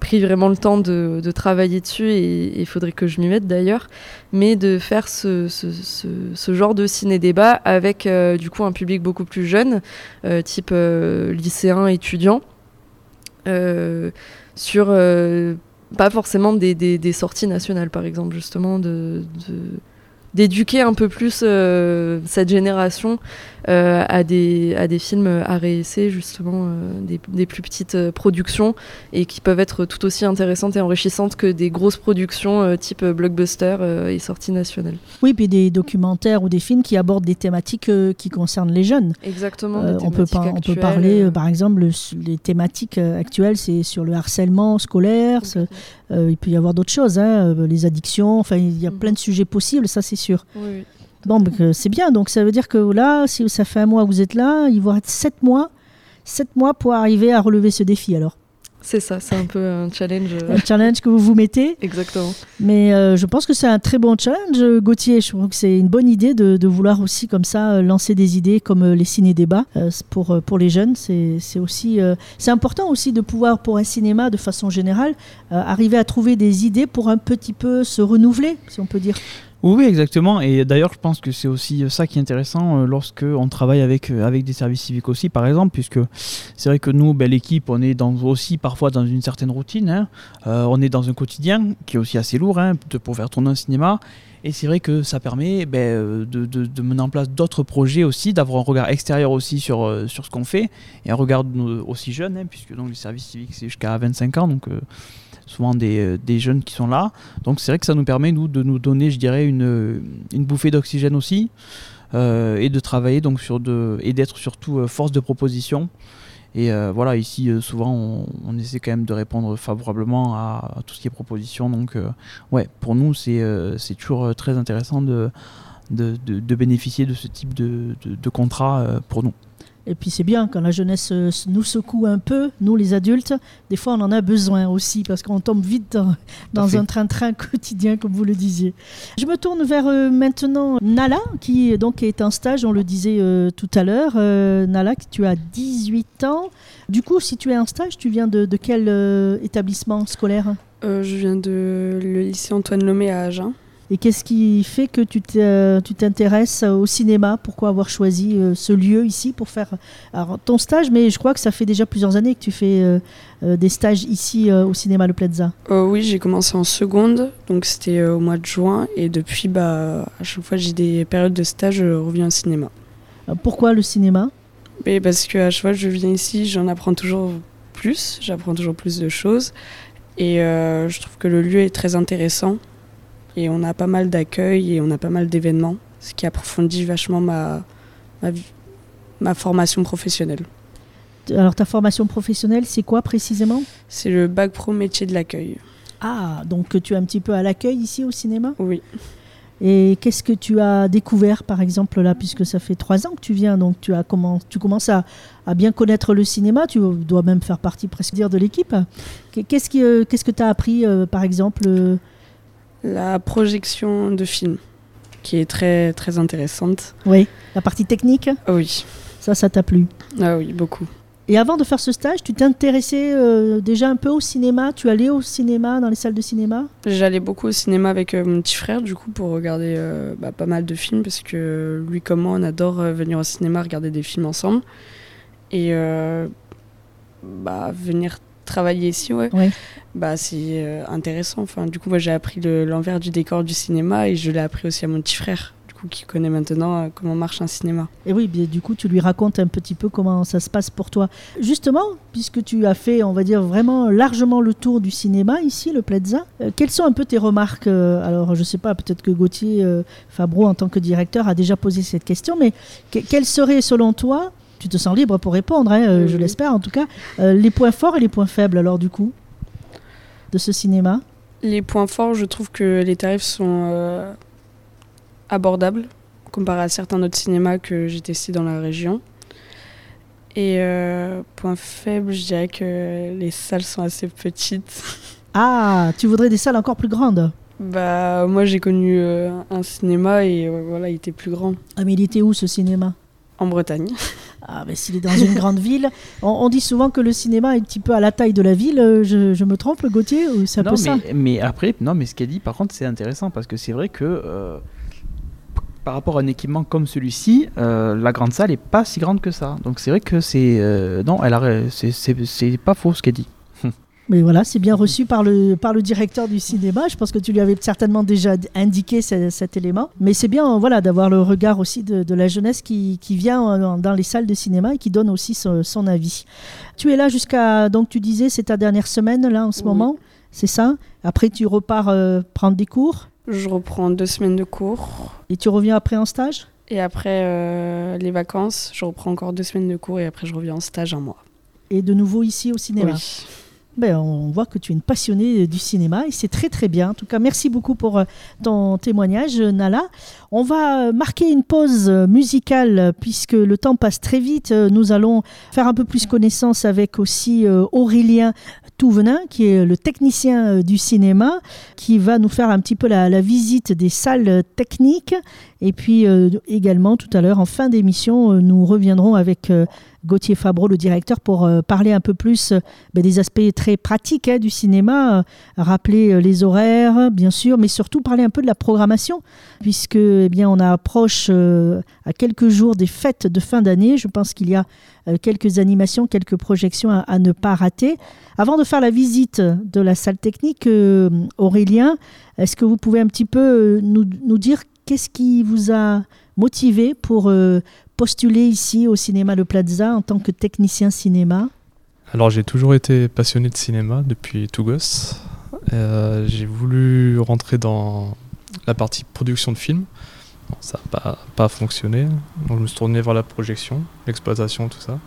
Speaker 5: pris vraiment le temps de, travailler dessus et il faudrait que je m'y mette d'ailleurs. Mais de faire ce, ce, ce, genre de ciné-débat avec euh, du coup un public beaucoup plus jeune, euh, type euh, lycéen, étudiant, euh, sur pas forcément des, des, sorties nationales, par exemple, justement, d'éduquer un peu plus cette génération à, des, à des films à réessayer, justement, euh, des, des plus petites euh, productions et qui peuvent être tout aussi intéressantes et enrichissantes que des grosses productions euh, type blockbuster euh, et sorties nationales.
Speaker 2: Oui, puis des documentaires ou des films qui abordent des thématiques euh, qui concernent les jeunes.
Speaker 5: Exactement.
Speaker 2: Euh,
Speaker 5: des
Speaker 2: on, peut on parler,
Speaker 5: euh,
Speaker 2: euh, par exemple, le- les thématiques euh, actuelles, c'est sur le harcèlement scolaire, euh, il peut y avoir d'autres choses, hein, euh, les addictions, enfin, il y a
Speaker 5: Mhm.
Speaker 2: plein de sujets possibles, ça c'est sûr.
Speaker 5: Oui, oui.
Speaker 2: Bon, euh, c'est bien, donc ça veut dire que là, si ça fait un mois que vous êtes là, il vous reste sept mois, sept mois pour arriver à relever ce défi alors.
Speaker 5: C'est ça, c'est un peu un challenge. euh,
Speaker 2: Un challenge que vous vous mettez,
Speaker 5: Exactement.
Speaker 2: mais euh, je pense que c'est un très bon challenge, Gauthier. Je trouve que c'est une bonne idée de, de vouloir aussi comme ça lancer des idées comme les ciné-débats euh, pour, pour les jeunes. C'est c'est aussi euh, c'est important aussi de pouvoir, pour un cinéma de façon générale, arriver à trouver des idées pour un petit peu se renouveler, si on peut dire.
Speaker 3: Oui, exactement. Et d'ailleurs, je pense que c'est aussi euh, ça qui est intéressant euh, lorsque on travaille avec, euh, avec des services civiques aussi, par exemple, puisque c'est vrai que nous, ben, l'équipe, on est dans, aussi parfois dans une certaine routine. hein. Euh, on est dans un quotidien qui est aussi assez lourd hein, pour faire tourner un cinéma. Et c'est vrai que ça permet ben, de, de- mener en place d'autres projets aussi, d'avoir un regard extérieur aussi sur, sur ce qu'on fait, et un regard aussi jeune, hein, puisque donc, les services civiques, c'est jusqu'à 25 ans, donc souvent des, euh, des jeunes qui sont là. Donc c'est vrai que ça nous permet, nous, de nous donner, je dirais, une, une bouffée d'oxygène aussi, euh, et de travailler donc sur de, et d'être surtout euh, force de proposition. Et voilà, ici, souvent, on, essaie quand même de répondre favorablement à, tout ce qui est proposition. Donc, ouais, pour nous, c'est toujours très intéressant de, de, de- de bénéficier de ce type de, de, contrat pour nous.
Speaker 2: Et puis c'est bien quand la jeunesse euh, nous secoue un peu, nous les adultes, des fois on en a besoin aussi parce qu'on tombe vite dans, dans un train-train quotidien comme vous le disiez. Je me tourne vers euh, maintenant Nala qui donc est en stage, on le disait euh, tout à l'heure. Euh, Nala, tu as 18 ans. Du coup, si tu es en stage, tu viens de, de quel euh, établissement scolaire?
Speaker 6: Euh, je viens de le lycée Antoine Lomé à Agen.
Speaker 2: Et qu'est-ce qui fait que tu t'intéresses au cinéma? Pourquoi avoir choisi euh, ce lieu ici pour faire alors, ton stage? Mais je crois que ça fait déjà plusieurs années que tu fais euh, euh, des stages ici au cinéma Le Plaza.
Speaker 6: Euh, oui, j'ai commencé en seconde, donc c'était au mois de juin. Et depuis, bah, à chaque fois que j'ai des périodes de stage, je reviens au cinéma.
Speaker 2: Pourquoi le cinéma?
Speaker 6: Mais parce qu'à chaque fois que je viens ici, j'en apprends toujours plus, j'apprends toujours plus de choses. Et euh, je trouve que le lieu est très intéressant. Et on a pas mal d'accueil et on a pas mal d'événements, ce qui approfondit vachement ma, ma, formation professionnelle.
Speaker 2: Alors ta formation professionnelle, c'est quoi précisément?
Speaker 6: C'est le bac pro métier de l'accueil.
Speaker 2: Ah, donc tu es un petit peu à l'accueil ici au cinéma?
Speaker 6: Oui.
Speaker 2: Et qu'est-ce que tu as découvert, par exemple, là, puisque ça fait trois ans que tu viens, donc tu, as comment, tu commences à, à bien connaître le cinéma, tu dois même faire partie presque dire de l'équipe. Qu'est-ce, qui, euh, qu'est-ce que tu as appris, euh, par exemple euh,
Speaker 6: La projection de films, qui est très, très intéressante.
Speaker 2: Oui, la partie technique,
Speaker 6: oui,
Speaker 2: ça, ça t'a plu?
Speaker 6: ah oui, beaucoup.
Speaker 2: Et avant de faire ce stage, tu t'intéressais euh, déjà un peu au cinéma? Tu allais au cinéma, dans les salles de cinéma?
Speaker 6: J'allais beaucoup au cinéma avec euh, mon petit frère, du coup, pour regarder euh, bah, pas mal de films, parce que lui comme moi, on adore venir au cinéma regarder des films ensemble. Et bah, venir travailler ici, ouais,
Speaker 2: Ouais.
Speaker 6: bah, c'est euh, intéressant. Enfin, du coup, moi, j'ai appris le- l'envers du décor du cinéma et je l'ai appris aussi à mon petit frère, du coup, qui connaît maintenant euh, comment marche un cinéma.
Speaker 2: Et oui, bien, du coup, tu lui racontes un petit peu comment ça se passe pour toi. Justement, puisque tu as fait, on va dire, vraiment largement le tour du cinéma ici, le Plaza, euh, quelles sont un peu tes remarques Alors, je sais pas, peut-être que Gauthier Fabreau, en tant que directeur, a déjà posé cette question, mais que- quels seraient, selon toi, tu te sens libre pour répondre, hein, euh, je l'espère en tout cas, euh, les points forts et les points faibles, alors, du coup, de ce cinéma?
Speaker 6: Les points forts, je trouve que les tarifs sont euh, abordables comparé à certains autres cinémas que j'ai testés dans la région. Et euh, point faible, je dirais que les salles sont assez petites.
Speaker 2: Ah, tu voudrais des salles encore plus grandes?
Speaker 6: Bah, moi j'ai connu un cinéma et voilà, il était plus grand
Speaker 2: Ah, mais il était où ce cinéma?
Speaker 6: En Bretagne.
Speaker 2: Ah, mais s'il est dans une grande ville, on, on dit souvent que le cinéma est un petit peu à la taille de la ville. euh, Je, je me trompe, Gauthier ou un
Speaker 3: non,
Speaker 2: peu ça
Speaker 3: mais, mais après, non, mais ce qu'elle dit, par contre, c'est intéressant parce que c'est vrai que euh, par rapport à un équipement comme celui-ci, euh, la grande salle est pas si grande que ça. Donc c'est vrai que c'est euh, non, elle c'est pas faux ce qu'elle dit.
Speaker 2: Mais voilà, c'est bien reçu par le, par le directeur du cinéma. Je pense que tu lui avais certainement déjà indiqué ce- cet élément. Mais c'est bien voilà, d'avoir le regard aussi de, de la jeunesse qui, qui vient euh, dans les salles de cinéma et qui donne aussi son, son avis. Tu es là jusqu'à, donc tu disais, c'est ta dernière semaine là en ce
Speaker 6: Oui.
Speaker 2: moment, c'est ça? Après, tu repars euh, prendre des cours?
Speaker 6: Je reprends deux semaines de cours.
Speaker 2: et tu reviens après en stage?
Speaker 6: Et après euh, les vacances, je reprends encore deux semaines de cours et après je reviens en stage un mois.
Speaker 2: et de nouveau ici au cinéma?
Speaker 6: Oui.
Speaker 2: Ben, on voit que tu es une passionnée du cinéma et c'est très très bien. En tout cas, merci beaucoup pour euh, ton témoignage, Nala. On va marquer une pause musicale puisque le temps passe très vite. Nous allons faire un peu plus connaissance avec aussi euh, Aurélien Touvenin, qui est le technicien euh, du cinéma, qui va nous faire un petit peu la, visite des salles techniques. Et puis euh, également, tout à l'heure, en fin d'émission, nous reviendrons avec Gauthier Fabreau, le directeur, pour parler un peu plus ben, des aspects très pratiques hein, du cinéma, rappeler les horaires, bien sûr, mais surtout parler un peu de la programmation, puisque eh bien, on approche euh, à quelques jours des fêtes de fin d'année. Je pense qu'il y a euh, quelques animations, quelques projections à, ne pas rater. Avant de faire la visite de la salle technique, euh, Aurélien, est-ce que vous pouvez un petit peu nous, nous dire qu'est-ce qui vous a motivé pour postuler ici au cinéma Le Plaza en tant que technicien cinéma?
Speaker 4: Alors j'ai toujours été passionné de cinéma depuis tout gosse. J'ai voulu rentrer dans la partie production de films. Ça n'a pas, fonctionné. Donc je me suis tourné vers la projection, l'exploitation, tout ça.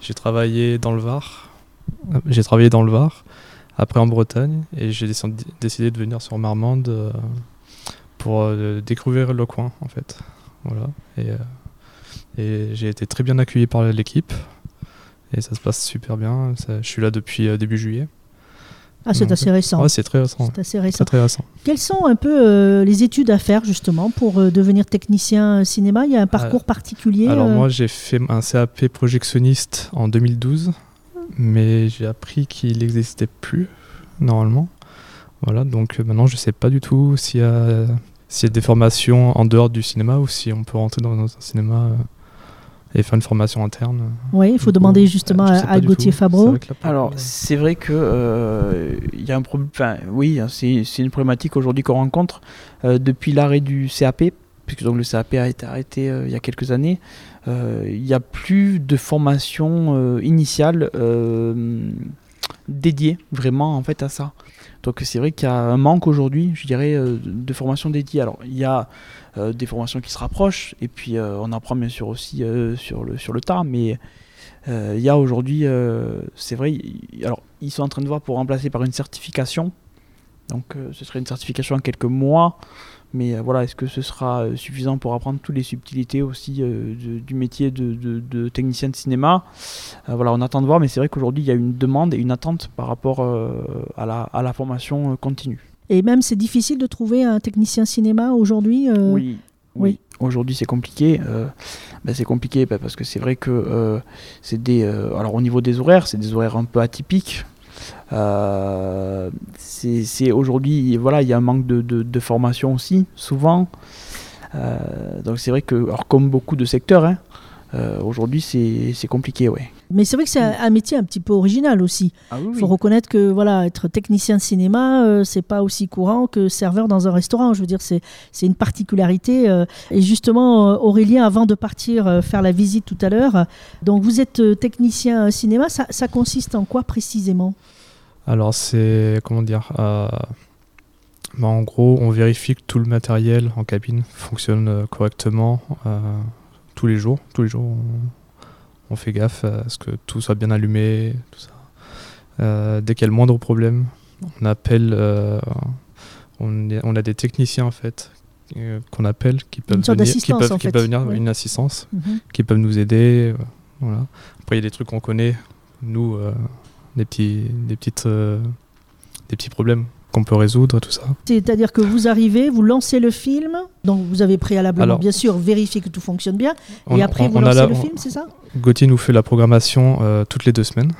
Speaker 4: J'ai travaillé dans le Var. Euh, J'ai travaillé dans le Var, après en Bretagne, et j'ai décid- décidé de venir sur Marmande euh, pour euh, découvrir le coin, en fait. Voilà. Et, j'ai été très bien accueilli par l'équipe. Et ça se passe super bien. Je suis là depuis début juillet.
Speaker 2: Ah, c'est assez récent.
Speaker 4: Ouais, c'est très récent.
Speaker 2: C'est assez récent.
Speaker 4: très récent.
Speaker 2: Quelles sont un peu euh, les études à faire justement pour euh, devenir technicien cinéma? Il y a un parcours particulier
Speaker 4: Alors
Speaker 2: euh,
Speaker 4: moi j'ai fait un CAP projectionniste en 2012, mais j'ai appris qu'il n'existait plus normalement. Voilà, donc euh, maintenant je sais pas du tout s'il y, y a des formations en dehors du cinéma ou si on peut rentrer dans un cinéma euh, et faire une formation interne.
Speaker 2: Oui, il faut
Speaker 4: coup,
Speaker 2: demander justement
Speaker 4: euh, je
Speaker 2: à, Gauthier. Fabreau.
Speaker 3: Alors,
Speaker 4: coup,
Speaker 3: c'est vrai que euh, il y a un problème. Enfin, oui, hein, c'est une problématique aujourd'hui qu'on rencontre euh, depuis l'arrêt du CAP, puisque donc le CAP a été arrêté euh, il y a quelques années. Euh, Il n'y a plus de formation euh, initiale euh, dédiée vraiment en fait à ça. Donc c'est vrai qu'il y a un manque aujourd'hui, je dirais, euh, de formation dédiée. Alors il y a euh, des formations qui se rapprochent, et puis euh, on apprend bien sûr aussi sur, le, sur le tas, mais il y a aujourd'hui, c'est vrai, alors ils sont en train de voir pour remplacer par une certification. Donc ce serait une certification en quelques mois, mais euh, voilà, est-ce que ce sera euh, suffisant pour apprendre toutes les subtilités aussi euh, de- du métier de, de- de technicien de cinéma? Voilà, on attend de voir, mais c'est vrai qu'aujourd'hui il y a une demande et une attente par rapport à, la, à la formation continue.
Speaker 2: Et même, c'est difficile de trouver un technicien cinéma aujourd'hui.
Speaker 3: Oui.
Speaker 2: oui.
Speaker 3: Aujourd'hui, c'est compliqué. euh, ben, c'est compliqué ben, parce que c'est vrai que euh, c'est des. euh, alors, au niveau des horaires, c'est des horaires un peu atypiques. Euh, c'est aujourd'hui, voilà, il y a un manque de, de- de formation aussi, souvent. Euh, donc, c'est vrai que, alors, comme beaucoup de secteurs, hein, euh, aujourd'hui, c'est compliqué, ouais.
Speaker 2: Mais c'est vrai que c'est un, un métier un petit peu original aussi.
Speaker 3: Ah
Speaker 2: Il faut reconnaître que voilà, être technicien de cinéma, euh, c'est pas aussi courant que serveur dans un restaurant. Je veux dire, c'est une particularité. euh. et justement, Aurélien, avant de partir euh, faire la visite tout à l'heure, donc vous êtes technicien cinéma. Ça, ça consiste en quoi précisément?
Speaker 4: Alors c'est comment dire euh, bah, En gros, on vérifie que tout le matériel en cabine fonctionne euh, correctement euh, tous les jours. Tous les jours, on, on fait gaffe à ce que tout soit bien allumé, tout ça. Euh, dès qu'il y a le moindre problème, on appelle. on, est- on a des techniciens en fait qu'on appelle qui peuvent
Speaker 2: sorte
Speaker 4: venir, qui
Speaker 2: d'assistance,
Speaker 4: peuvent,
Speaker 2: en
Speaker 4: qui
Speaker 2: fait.
Speaker 4: peuvent venir
Speaker 2: Ouais.
Speaker 4: une assistance
Speaker 2: Mhm.
Speaker 4: qui peuvent nous aider. voilà. Après, il y a des trucs qu'on connaît, nous, des, petits, des, petites, euh, des petits problèmes qu'on peut résoudre, tout ça.
Speaker 2: C'est-à-dire que vous arrivez, vous lancez le film, donc vous avez préalablement,
Speaker 4: Alors-
Speaker 2: bien sûr, vérifié que tout fonctionne bien,
Speaker 4: On-
Speaker 2: et après
Speaker 4: on-
Speaker 2: vous
Speaker 4: on
Speaker 2: lancez
Speaker 4: la-
Speaker 2: le film, c'est ça?
Speaker 4: Gauthier nous fait la programmation euh, toutes les deux semaines.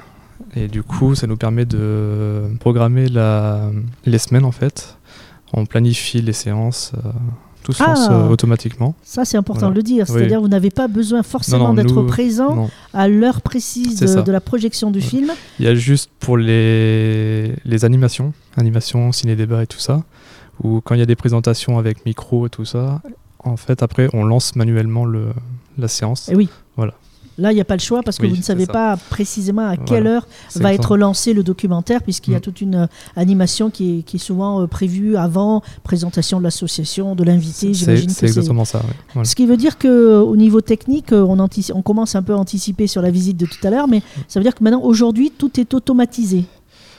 Speaker 4: Et du coup, ça nous permet de programmer la, les semaines, en fait. On planifie les séances, euh, tout se
Speaker 2: Ah.
Speaker 4: lance euh, automatiquement.
Speaker 2: Ça, c'est important
Speaker 4: Voilà.
Speaker 2: de le dire.
Speaker 4: Oui.
Speaker 2: C'est-à-dire que vous n'avez pas besoin forcément d'être présent
Speaker 4: Non.
Speaker 2: à l'heure précise de, la projection du
Speaker 4: Ouais.
Speaker 2: film.
Speaker 4: Il y a juste pour les, les animations, animations, ciné-débat et tout ça, où quand il y a des présentations avec micro et tout ça, en fait, après, on lance manuellement le, la séance.
Speaker 2: Et oui.
Speaker 4: Voilà.
Speaker 2: Là, il n'y a pas le choix parce que
Speaker 4: Oui,
Speaker 2: vous ne savez
Speaker 4: ça.
Speaker 2: pas précisément à quelle
Speaker 4: Voilà.
Speaker 2: heure va être lancé le documentaire, puisqu'il y a
Speaker 4: Mm.
Speaker 2: toute une euh, animation qui est, qui est souvent euh, prévue avant, présentation de l'association, de l'invité.
Speaker 4: C'est
Speaker 2: J'imagine
Speaker 4: exactement ça. ouais. Voilà.
Speaker 2: Ce qui veut dire qu'au niveau technique, euh, on, commence un peu à anticiper sur la visite de tout à l'heure, mais ça veut dire que maintenant, aujourd'hui, tout est automatisé.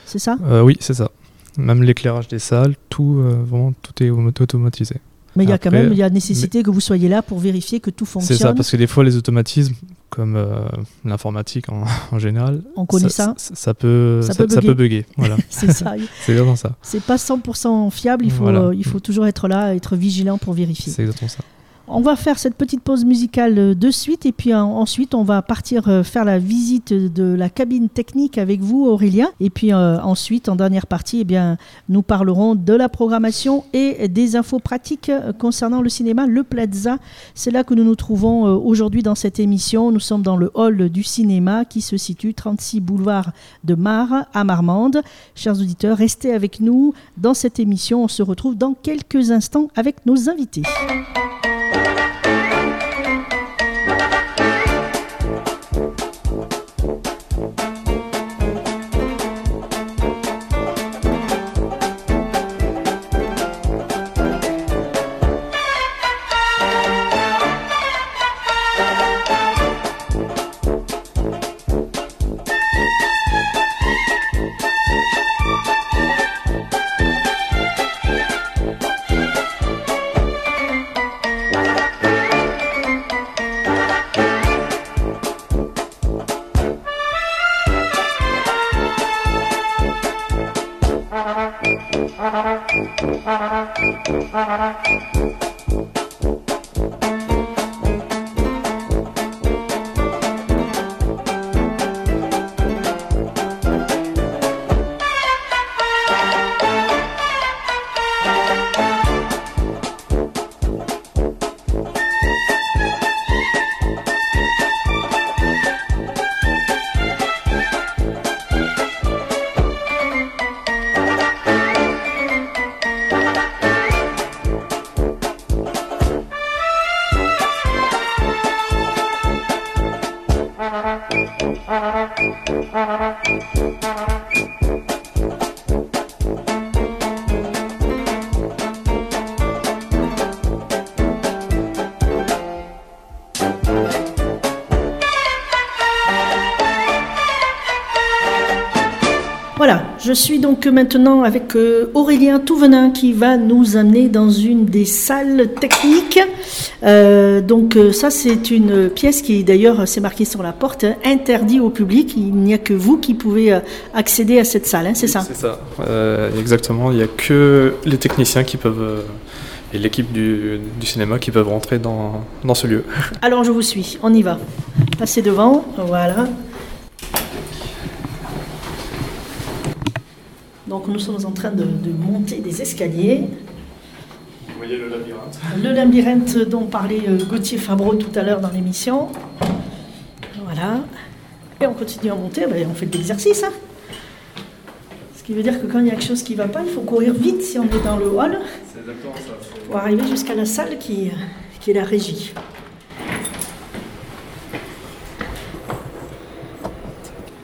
Speaker 2: C'est ça?
Speaker 4: Euh, oui, c'est ça. Même l'éclairage des salles, tout, euh, vraiment, tout est auto- automatisé.
Speaker 2: Mais il y a quand même il y a nécessité que vous soyez là pour vérifier que tout fonctionne.
Speaker 4: C'est ça, parce que des fois, les automatismes, comme euh, l'informatique en, en général,
Speaker 2: On connaît ça.
Speaker 4: ça, ça peut,
Speaker 2: Ça
Speaker 4: ça,
Speaker 2: peut
Speaker 4: ça
Speaker 2: bugger.
Speaker 4: peut bugger. Voilà,
Speaker 2: C'est ça.
Speaker 4: c'est exactement ça.
Speaker 2: C'est pas 100% fiable. Il faut,
Speaker 4: Voilà.
Speaker 2: euh, il faut toujours être là, être vigilant pour vérifier.
Speaker 4: C'est exactement ça.
Speaker 2: On va faire cette petite pause musicale euh, de suite et puis euh, ensuite on va partir euh, faire la visite de la cabine technique avec vous Aurélien et puis ensuite en dernière partie eh bien nous parlerons de la programmation et des infos pratiques concernant le cinéma Le Plaza. C'est là que nous nous trouvons aujourd'hui dans cette émission. Nous sommes dans le hall du cinéma qui se situe 36 boulevard de Mar à Marmande. Chers auditeurs, restez avec nous dans cette émission. On se retrouve dans quelques instants avec nos invités. Suis donc maintenant avec euh, Aurélien Touvenin qui va nous amener dans une des salles techniques. Euh, donc euh, ça c'est une pièce qui d'ailleurs c'est marqué sur la porte, hein, interdit au public. Il n'y a que vous qui pouvez accéder à cette salle, hein, c'est ça
Speaker 4: C'est ça, Euh, exactement. Il n'y a que les techniciens qui peuvent euh, et l'équipe du, du cinéma qui peuvent rentrer dans, dans ce lieu.
Speaker 2: Alors je vous suis, on y va. Passez devant, voilà. Donc nous sommes en train de, de monter des escaliers.
Speaker 4: Vous voyez le labyrinthe
Speaker 2: Le labyrinthe dont parlait euh, Gauthier Fabreau tout à l'heure dans l'émission. Voilà. Et on continue à monter, ben, on fait de l'exercice. hein. Ce qui veut dire que quand il y a quelque chose qui ne va pas, il faut courir vite si on est dans le hall
Speaker 4: C'est exactement ça.
Speaker 2: pour arriver jusqu'à la salle qui, qui est la régie.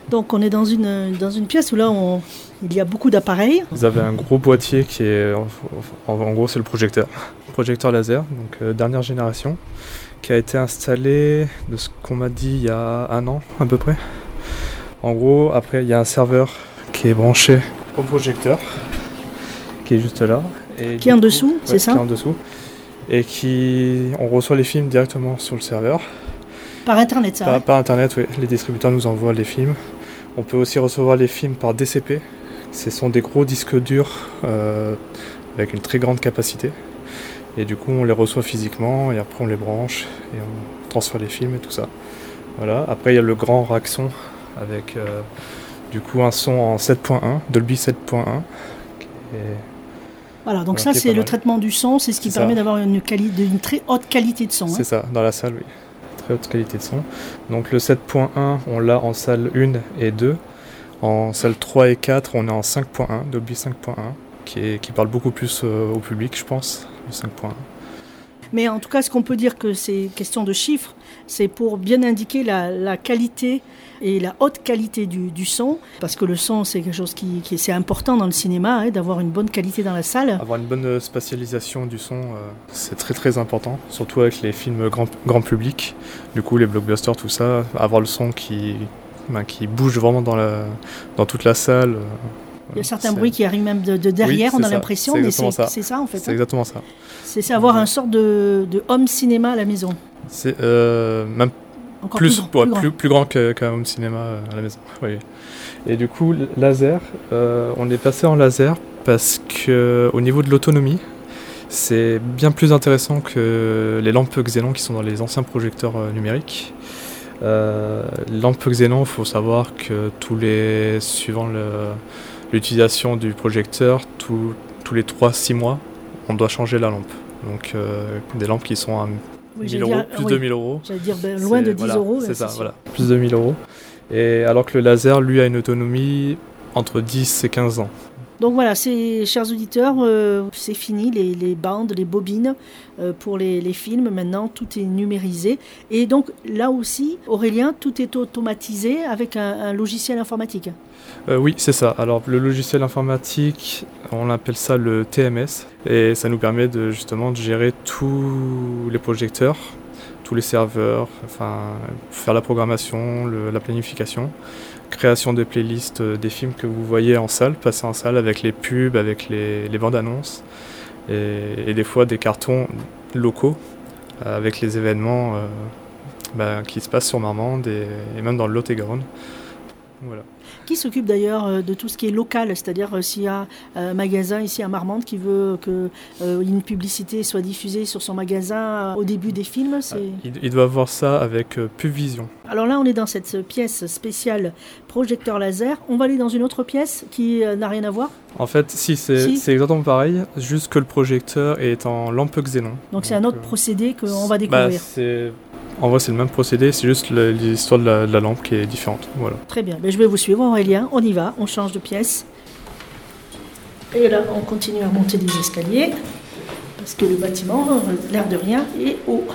Speaker 2: Donc on est dans une, dans une pièce où là on- il y a beaucoup d'appareils.
Speaker 4: Vous avez un gros boîtier qui est, en, gros, c'est le projecteur. Projecteur laser, donc euh, dernière génération, qui a été installé, de ce qu'on m'a dit, il y a un an à peu près. En gros, après, il y a un serveur qui est branché au projecteur, qui est juste là. Et
Speaker 2: Qui est en dessous, c'est ça
Speaker 4: Qui est en dessous. Et qui, on reçoit les films directement sur le serveur.
Speaker 2: Par internet ça.
Speaker 4: Par, par internet, oui. Les distributeurs nous envoient les films. On peut aussi recevoir les films par DCP. Ce sont des gros disques durs euh, avec une très grande capacité. Et du coup, on les reçoit physiquement et après on les branche et on transfère les films et tout ça. Voilà. Après, il y a le grand rack son avec euh, du coup un son en 7.1, Dolby 7.1. qui est-
Speaker 2: Voilà, donc ça c'est le traitement du son, c'est ce qui permet d'avoir une, une très haute qualité de son. hein.
Speaker 4: C'est ça, dans la salle, oui. Très haute qualité de son. Donc le 7.1, on l'a en salle 1 et 2. En salle 3 et 4, on est en 5.1, Dolby 5.1, qui, est, qui parle beaucoup plus euh, au public, je pense, le 5.1.
Speaker 2: Mais en tout cas, ce qu'on peut dire que c'est question de chiffres, c'est pour bien indiquer la, la qualité et la haute qualité du, du son, parce que le son c'est quelque chose qui, qui c'est important dans le cinéma, hein, d'avoir une bonne qualité dans la salle.
Speaker 4: Avoir une bonne euh, spatialisation du son, euh, c'est très très important, surtout avec les films grand, grand public. Du coup, les blockbusters, tout ça, avoir le son qui, ben, qui bouge vraiment dans, la, dans toute la salle. euh,
Speaker 2: Il y a certains bruits qui arrivent même de, de derrière,
Speaker 4: Oui,
Speaker 2: on a l'impression, mais c'est
Speaker 4: ça.
Speaker 2: en fait.
Speaker 4: C'est
Speaker 2: hein.
Speaker 4: exactement ça.
Speaker 2: C'est avoir un sort de, de home cinéma à la maison.
Speaker 4: C'est euh, même
Speaker 2: Encore
Speaker 4: plus,
Speaker 2: plus, grand,
Speaker 4: ouais,
Speaker 2: plus grand
Speaker 4: qu'un home cinéma euh, à la maison. Oui. Et du coup, laser, euh, on est passé en laser parce que au niveau de l'autonomie, c'est bien plus intéressant que les lampes xénon qui sont dans les anciens projecteurs numériques. Euh, lampes xénon, il faut savoir que tous les, suivant l'utilisation du projecteur, tous- tous les 3-6 mois, on doit changer la lampe. Donc euh, des lampes qui sont à
Speaker 2: Oui,
Speaker 4: 1000
Speaker 2: j'allais
Speaker 4: euros,
Speaker 2: dire-
Speaker 4: plus
Speaker 2: oui,
Speaker 4: de 1000 euros.
Speaker 2: J'allais dire ben, loin de 10
Speaker 4: voilà,
Speaker 2: euros.
Speaker 4: C'est ça,
Speaker 2: sûr.
Speaker 4: voilà. Plus de 1000 euros. Et alors que le laser, lui, a une autonomie entre 10 et 15 ans.
Speaker 2: Donc voilà, chers auditeurs, euh, c'est fini, les, bandes, les bobines euh, pour les, films. Maintenant, tout est numérisé. Et donc là aussi, Aurélien, tout est automatisé avec un, logiciel informatique.
Speaker 4: Euh, oui, c'est ça. Alors le logiciel informatique, on appelle ça le TMS. Et ça nous permet de justement de gérer tous les projecteurs, tous les serveurs, faire la programmation, la planification, création des playlists euh, des films que vous voyez en salle, passer en salle avec les pubs, avec les, les bandes annonces et, des fois des cartons locaux euh, avec les événements euh, bah, qui se passent sur Marmande et, et même dans le Lot-et-Garonne. Voilà.
Speaker 2: Qui s'occupe d'ailleurs euh, de tout ce qui est local, c'est-à-dire euh, s'il y a un magasin ici à Marmande qui veut que euh, une publicité soit diffusée sur son magasin euh, au début des films, c'est...
Speaker 4: Il, doit voir ça avec euh, Pubvision.
Speaker 2: Alors là, on est dans cette pièce spéciale projecteur laser. On va aller dans une autre pièce qui euh, n'a rien à voir.
Speaker 4: En fait, si, c'est
Speaker 2: Si.
Speaker 4: exactement pareil, juste que le projecteur est en lampe xénon.
Speaker 2: Donc c'est un autre
Speaker 4: euh,
Speaker 2: procédé qu'on va
Speaker 4: bah,
Speaker 2: découvrir.
Speaker 4: en vrai, c'est le même procédé, c'est juste l'histoire de la, de la lampe qui est différente. Voilà.
Speaker 2: Très bien, Ben, je vais vous suivre Aurélien, on y va, on change de pièce. Et là, on continue à monter des escaliers, parce que le bâtiment, euh, l'air de rien, est haut.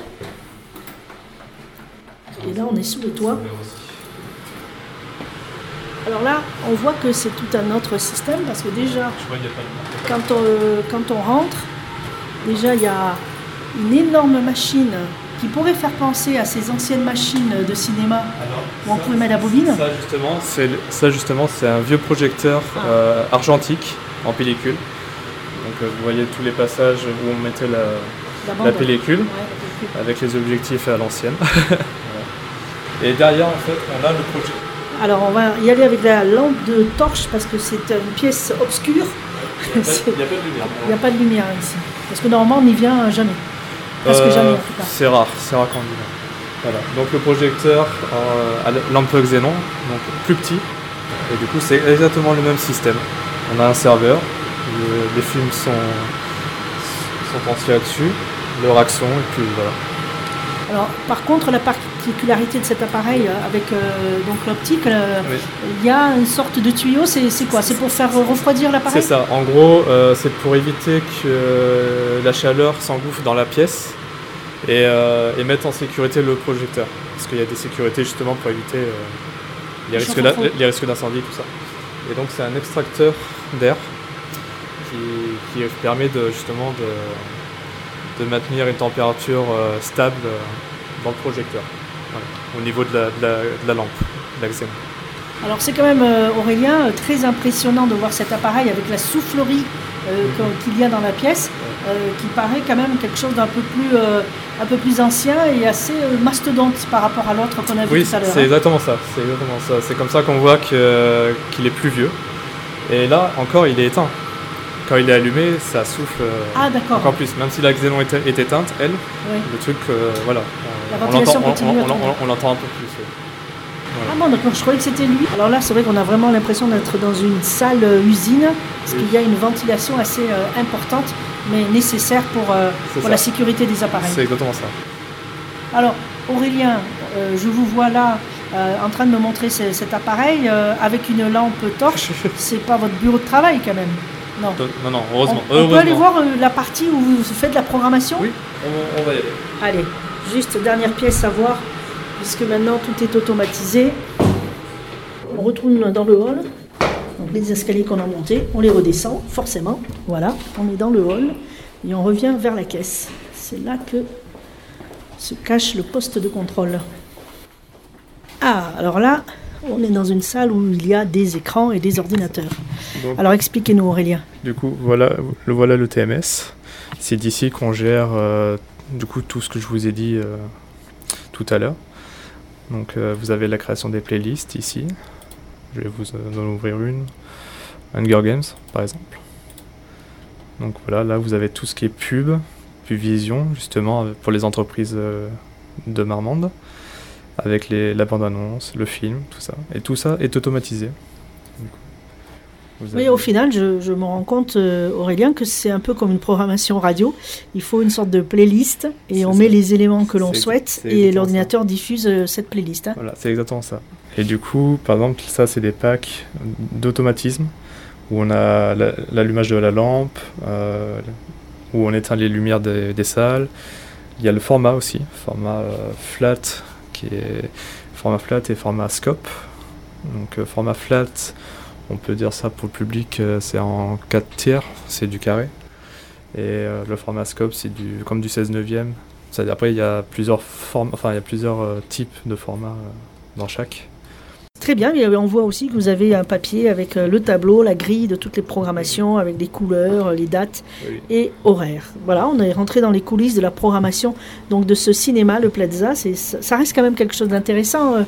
Speaker 2: Et là, on est sous le toit. Alors là, on voit que c'est tout un autre système, parce que déjà, quand on, euh, quand on rentre, déjà, il y a une énorme machine qui pourrait faire penser à ces anciennes machines de cinéma où on pouvait mettre la bobine.
Speaker 4: Ça justement, c'est ça justement, c'est un vieux projecteur
Speaker 2: Ah.
Speaker 4: euh, argentique en pellicule. Donc euh, vous voyez tous les passages où on mettait la,
Speaker 2: La,
Speaker 4: la
Speaker 2: bande.
Speaker 4: pellicule
Speaker 2: Ouais, la pellicule.
Speaker 4: avec les objectifs à l'ancienne. Voilà. Et derrière en fait, on a le projecteur.
Speaker 2: Alors on va y aller avec la lampe de torche parce que c'est une pièce obscure.
Speaker 4: Il n'y a pas de lumière.
Speaker 2: Il n'y a pas de lumière ici. Parce que normalement on n'y vient jamais. Presque
Speaker 4: Euh,
Speaker 2: jamais en tout cas.
Speaker 4: C'est rare, c'est rare qu'on le dise. Voilà. Donc le projecteur euh, à la- lampe xénon, donc plus petit. Et du coup c'est exactement le même système. On a un serveur, le- les films sont, sont entiers là-dessus, le rack son, et puis voilà.
Speaker 2: Alors par contre la particularité de cet appareil euh, avec euh, donc l'optique, euh,
Speaker 4: Oui.
Speaker 2: il y a une sorte de tuyau. C'est quoi? C'est pour faire refroidir l'appareil?
Speaker 4: C'est ça, en gros euh, c'est pour éviter que la chaleur s'engouffre dans la pièce et, et mettre en sécurité le projecteur. Parce qu'il y a des sécurités justement pour éviter les,
Speaker 2: Le
Speaker 4: risques les risques d'incendie, tout ça. Et donc c'est un extracteur d'air qui, qui permet de, justement de, de maintenir une température stable dans le projecteur, Voilà. au niveau de la, de la- de la lampe, de.
Speaker 2: Alors c'est quand même euh, Aurélien euh, très impressionnant de voir cet appareil avec la soufflerie euh,
Speaker 4: Mhm.
Speaker 2: que- qu'il y a dans la pièce, euh, qui paraît quand même quelque chose d'un peu plus euh, un peu plus ancien et assez mastodonte par rapport à l'autre qu'on a vu
Speaker 4: Oui,
Speaker 2: tout à l'heure.
Speaker 4: c'est
Speaker 2: hein.
Speaker 4: exactement ça. C'est exactement ça. C'est comme ça qu'on voit qu'il est plus vieux. Et là, encore, il est éteint. Quand il est allumé, ça souffle euh,
Speaker 2: Ah
Speaker 4: encore plus. Même si la xénon est, est éteinte, elle,
Speaker 2: Oui.
Speaker 4: le truc, euh, voilà.
Speaker 2: La
Speaker 4: on l'entend- on- l'entend un peu plus.
Speaker 2: Ah bon, d'accord, je croyais que c'était lui. Alors là, c'est vrai qu'on a vraiment l'impression d'être dans une salle euh, usine, parce
Speaker 4: Oui.
Speaker 2: qu'il y a une ventilation assez euh, importante, mais nécessaire pour, euh, pour la sécurité des appareils.
Speaker 4: C'est exactement ça.
Speaker 2: Alors, Aurélien, euh, je vous vois là euh, en train de me montrer ce- cet appareil euh, avec une lampe torche. C'est pas votre bureau de travail quand même. Non.
Speaker 4: Non, non,
Speaker 2: On,
Speaker 4: heureusement.
Speaker 2: on peut aller voir euh, la partie où vous faites de la programmation
Speaker 4: Oui, on, on va y aller.
Speaker 2: Allez, juste dernière pièce à voir, puisque maintenant tout est automatisé. On retourne dans le hall. Donc les escaliers qu'on a montés, on les redescend, forcément. Voilà, on est dans le hall et on revient vers la caisse. C'est là que se cache le poste de contrôle. Ah, alors là, on est dans une salle où il y a des écrans et des ordinateurs.
Speaker 4: Donc,
Speaker 2: Alors expliquez-nous Aurélien.
Speaker 4: Du coup, voilà le, voilà le TMS. C'est d'ici qu'on gère euh, du coup tout ce que je vous ai dit euh, tout à l'heure. Donc euh, vous avez la création des playlists ici. Je vais vous en ouvrir une. Hunger Games par exemple. Donc voilà, là vous avez tout ce qui est pub, pub vision justement pour les entreprises de Marmande. Avec les, la bande-annonce, le film, tout ça. Et tout ça est automatisé.
Speaker 2: Oui, au final, je, je me rends compte, euh, Aurélien, que c'est un peu comme une programmation radio. Il faut une sorte de playlist et on
Speaker 4: ça.
Speaker 2: met les éléments que l'on souhaite et l'ordinateur diffuse euh, cette playlist. hein.
Speaker 4: Voilà, c'est exactement ça. Et du coup, par exemple, ça, c'est des packs d'automatisme où on a la- l'allumage de la lampe, euh, où on éteint les lumières des, des salles. Il y a le format aussi, format euh, flat, qui est format flat et format scope. Donc, euh, format flat, on peut dire ça pour le public, euh, c'est en 4 tiers, c'est du carré. Et euh, le format scope, c'est du, comme du 16 neuvième. C'est-à-dire, Après, il y a plusieurs, formes, enfin, il y a plusieurs types de formats dans chaque.
Speaker 2: Très bien, et on voit aussi que vous avez un papier avec euh, le tableau, la grille de toutes les programmations, avec les couleurs, les dates et horaires. Voilà, on est rentré dans les coulisses de la programmation donc de ce cinéma, le Plaza. Ça reste quand même quelque chose d'intéressant. euh.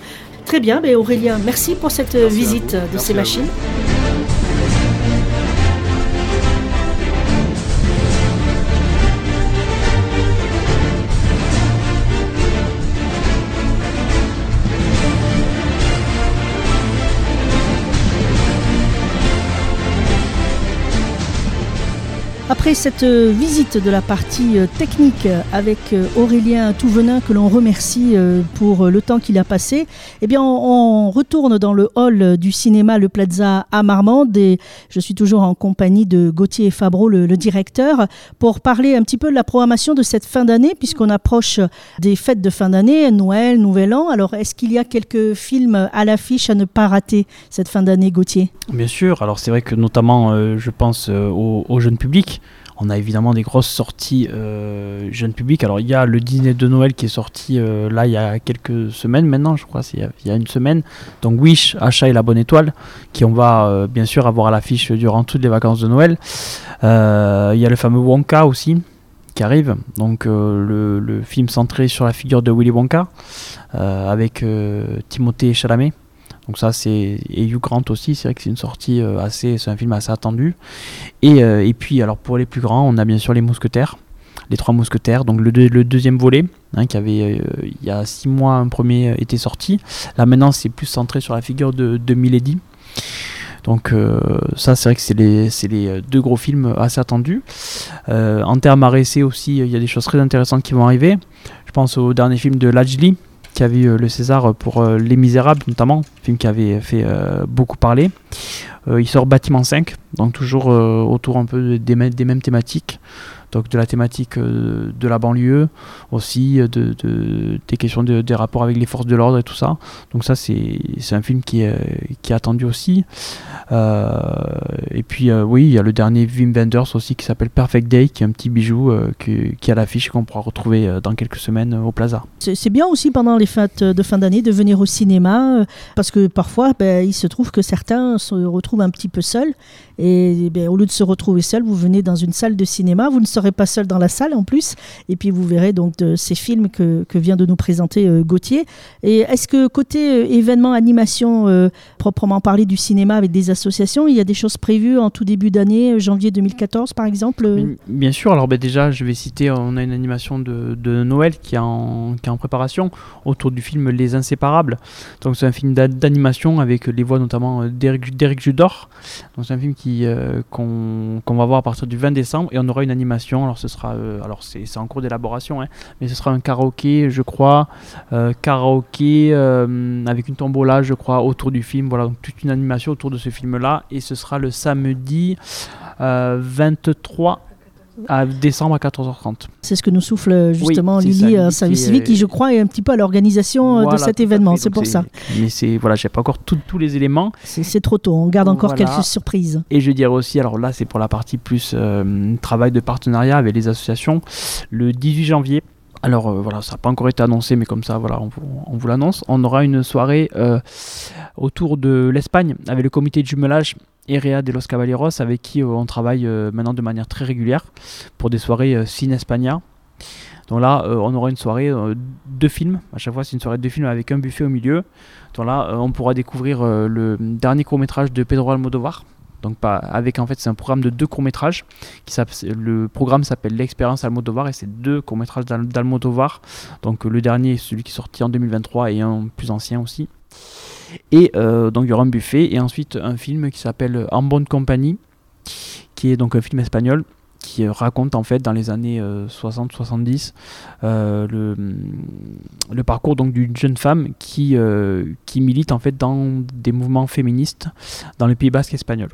Speaker 2: Très bien, mais Aurélien, merci pour cette euh,
Speaker 4: Merci
Speaker 2: visite de
Speaker 4: Merci
Speaker 2: ces machines. Après cette euh, visite de la partie euh, technique euh, avec Aurélien Touvenin que l'on remercie pour le temps qu'il a passé, eh bien on, retourne dans le hall du cinéma Le Plaza à Marmande et je suis toujours en compagnie de Gauthier Fabreau, le, directeur, pour parler un petit peu de la programmation de cette fin d'année puisqu'on approche des fêtes de fin d'année, Noël, Nouvel An. Alors est-ce qu'il y a quelques films à l'affiche à ne pas rater cette fin d'année, Gauthier?
Speaker 3: Bien sûr, alors c'est vrai que notamment, je pense au jeune public. On a évidemment des grosses sorties euh, jeune public. Alors il y a le dîner de Noël qui est sorti euh, là il y a quelques semaines maintenant, je crois, il y a une semaine. Donc Wish, Achat et la bonne étoile, qui on va euh, bien sûr avoir à l'affiche durant toutes les vacances de Noël. Euh, il y a le fameux Wonka aussi qui arrive, donc le film centré sur la figure de Willy Wonka avec Timothée Chalamet. Donc ça c'est et Hugh Grant aussi, c'est vrai que c'est une sortie euh, assez, c'est un film assez attendu. Et, euh, et, puis alors pour les plus grands, on a bien sûr les Mousquetaires, les trois Mousquetaires, donc le, le deuxième volet, hein, qui avait euh, il y a six mois un premier était sorti. Là maintenant c'est plus centré sur la figure de, de Milady. Donc ça c'est vrai que c'est les, les, deux gros films assez attendus. en termes à aussi, il y a des choses très intéressantes qui vont arriver. Je pense au dernier film de Lajli, qui avait eu le César pour euh, Les Misérables notamment, film qui avait fait euh, beaucoup parler. Euh, il sort Bâtiment 5, donc toujours autour un peu des, des mêmes thématiques donc de la thématique euh, de la banlieue, aussi euh, de, des questions de, des rapports avec les forces de l'ordre et tout ça. Donc ça c'est un film qui est, qui est attendu aussi. Euh, et puis oui, il y a le dernier Wim Wenders aussi qui s'appelle Perfect Day, qui est un petit bijou qui, qui, est l'affiche qu'on pourra retrouver dans quelques semaines au Plaza.
Speaker 2: C'est bien aussi pendant les fêtes de fin d'année de venir au cinéma, parce que parfois ben, il se trouve que certains se retrouvent un petit peu seuls. Et ben, au lieu de se retrouver seuls, vous venez dans une salle de cinéma, vous ne serez pas seul dans la salle en plus. Et puis vous verrez donc ces films que, que vient de nous présenter euh, Gauthier. Et est-ce que côté euh, événement, animation, euh, proprement parlé du cinéma avec des associations, il y a des choses prévues en tout début d'année, janvier 2014 par exemple
Speaker 3: Bien sûr, alors ben, déjà je vais citer, on a une animation de, de Noël qui est, en, qui est en préparation autour du film Les Inséparables. Donc c'est un film d'animation avec les voix notamment d'Eric Judor. Donc c'est un film qui, qu'on, qu'on va voir à partir du 20 décembre et on aura une animation alors ce sera, euh, alors c'est en cours d'élaboration, hein, mais ce sera un karaoké, je crois, euh, karaoké euh, avec une tombola, je crois, autour du film. Voilà, donc toute une animation autour de ce film-là, et ce sera le samedi 23 à décembre à 14h30.
Speaker 2: C'est ce que nous souffle justement Lily, un service civique, qui je crois est un petit peu à l'organisation de cet événement, c'est pour ça.
Speaker 3: Mais c'est voilà, j'ai pas encore tous les éléments.
Speaker 2: C'est trop tôt, on garde encore quelques surprises.
Speaker 3: Et je dirais aussi, alors là c'est pour la partie plus euh, travail de partenariat avec les associations, le 18 janvier. Alors euh, voilà, ça n'a pas encore été annoncé, mais comme ça, voilà, on vous, l'annonce. On aura une soirée euh, autour de l'Espagne avec le comité de jumelage Erea de los Caballeros, avec qui euh, on travaille euh, maintenant de manière très régulière pour des soirées euh, Cine Espagna. Donc là, on aura une soirée de films. À chaque fois, c'est une soirée de films avec un buffet au milieu. Donc là, on pourra découvrir le dernier court métrage de Pedro Almodovar. Donc pas avec en fait, c'est un programme de deux courts métrages. Qui le programme s'appelle l'expérience Almodovar et c'est deux courts métrages d'Almodovar. Donc le dernier, celui qui est sorti en 2023 et un plus ancien aussi. Et euh, donc il y aura un buffet et ensuite un film qui s'appelle En bonne compagnie, qui est donc un film espagnol qui raconte en fait dans les années 60-70 euh, euh, le, parcours donc d'une jeune femme qui, qui milite en fait dans des mouvements féministes dans le Pays Basque espagnol.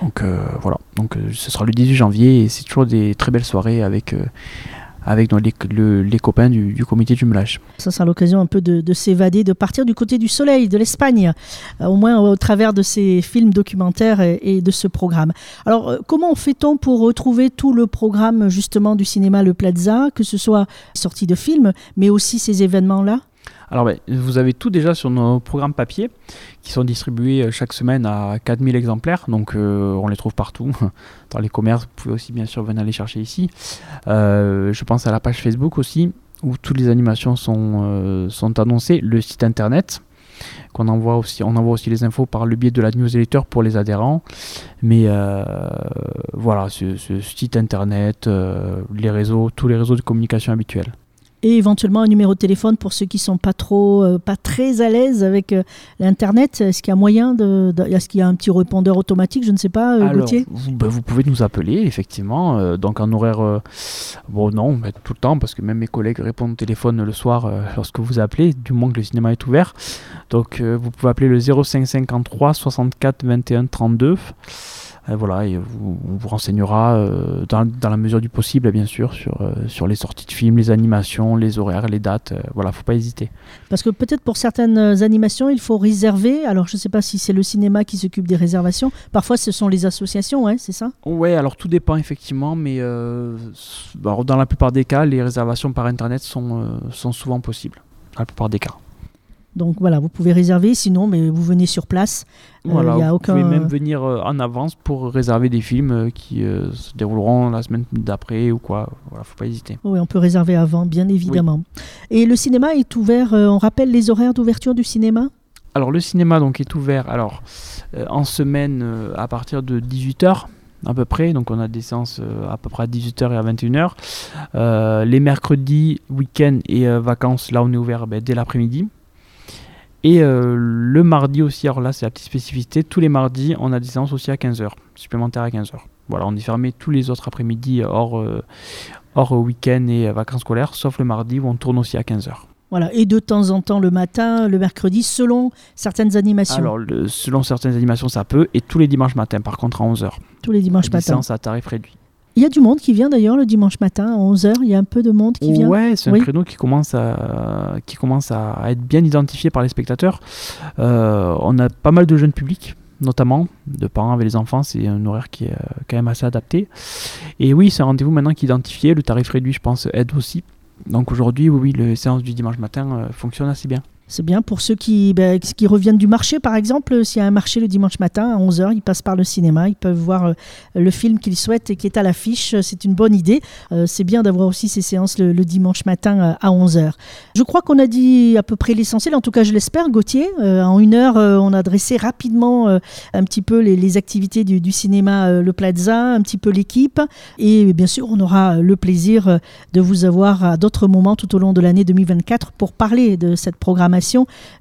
Speaker 3: Donc voilà, donc ce sera le 18 janvier et c'est toujours des très belles soirées avec avec les, copains du, comité du jumelage.
Speaker 2: Ça sera l'occasion un peu de, s'évader, de partir du côté du soleil, de l'Espagne, euh, au moins au travers de ces films documentaires et, de ce programme. Alors, euh, comment fait-on pour retrouver tout le programme justement du cinéma Le Plaza, que ce soit sortie de films, mais aussi ces événements-là?
Speaker 3: Alors, ben, vous avez tout déjà sur nos programmes papier qui sont distribués euh, chaque semaine à 4000 exemplaires. Donc, euh, on les trouve partout. Dans les commerces, vous pouvez aussi bien sûr venir les chercher ici. Euh, je pense à la page Facebook aussi où toutes les animations sont, annoncées. Le site internet qu'on envoie aussi, on envoie aussi les infos par le biais de la newsletter pour les adhérents. Mais voilà, ce, ce, site internet, les réseaux, tous les réseaux de communication habituels
Speaker 2: et éventuellement un numéro de téléphone pour ceux qui sont pas trop, euh, pas très à l'aise avec euh, l'internet. Est-ce qu'il y a moyen de, est-ce qu'il y a un petit répondeur automatique, je ne sais pas, euh, Gauthier
Speaker 3: vous, bah, vous, pouvez nous appeler effectivement, donc en horaire, bon non, tout le temps parce que même mes collègues répondent au téléphone le soir lorsque vous appelez, du moins que le cinéma est ouvert. Donc vous pouvez appeler le 0553 64 21 32. Voilà, et vous, on vous renseignera dans, dans, la mesure du possible, bien sûr, sur, sur les sorties de films, les animations, les horaires, les dates. voilà, faut pas hésiter.
Speaker 2: Parce que peut-être pour certaines animations, il faut réserver. Alors, je ne sais pas si c'est le cinéma qui s'occupe des réservations. Parfois, ce sont les associations, ouais, c'est ça?
Speaker 3: Oui, alors tout dépend effectivement, mais dans la plupart des cas, les réservations par Internet sont, sont souvent possibles. Dans la plupart des cas.
Speaker 2: Donc voilà, vous pouvez réserver, sinon mais vous venez sur place.
Speaker 3: Euh, voilà, vous pouvez même venir euh, en avance pour réserver des films euh, qui se dérouleront la semaine d'après ou quoi. Voilà, faut pas hésiter.
Speaker 2: Oui, on peut réserver avant, bien évidemment. Et le cinéma est ouvert, on rappelle les horaires d'ouverture du cinéma?
Speaker 3: Alors le cinéma donc est ouvert alors en semaine à partir de 18h à peu près. Donc on a des séances à peu près à 18h et à 21h. les mercredis, week-ends et vacances, là on est ouvert ben, dès l'après-midi. Et euh, le mardi aussi, alors là c'est la petite spécificité, tous les mardis on a des séances aussi à 15h, supplémentaires à 15h. Voilà, on est fermé tous les autres après-midi hors, euh, hors week-end et vacances scolaires, sauf le mardi où on tourne aussi à 15h.
Speaker 2: Voilà, et de temps en temps le matin, le mercredi, selon certaines animations.
Speaker 3: Alors, selon certaines animations, ça peut, et tous les dimanches matins, par contre, à 11h.
Speaker 2: Tous les dimanches matins.
Speaker 3: Séance à tarif réduit.
Speaker 2: Il y a du monde qui vient d'ailleurs le dimanche matin à 11h. Il y a un peu de monde qui vient.
Speaker 3: Ouais, c'est un créneau qui commence, à, qui commence à être bien identifié par les spectateurs. Euh, on a pas mal de jeunes publics, notamment de parents avec les enfants. C'est un horaire qui est euh, quand même assez adapté. Et oui, c'est un rendez-vous maintenant qui est identifié. Le tarif réduit, je pense, aide aussi. Donc aujourd'hui, oui, oui, les séances du dimanche matin euh, fonctionnent assez bien.
Speaker 2: C'est bien pour ceux qui, ben, qui reviennent du marché, par exemple. S'il y a un marché le dimanche matin à 11h, ils passent par le cinéma, ils peuvent voir euh, le film qu'ils souhaitent et qui est à l'affiche. C'est une bonne idée. Euh, c'est bien d'avoir aussi ces séances le, dimanche matin euh, à 11h. Je crois qu'on a dit à peu près l'essentiel, en tout cas je l'espère, Gauthier. en une heure, on a dressé rapidement un petit peu les, activités du, du cinéma Le Plaza, un petit peu l'équipe. Et bien sûr, on aura le plaisir de vous avoir à d'autres moments tout au long de l'année 2024 pour parler de cette programmation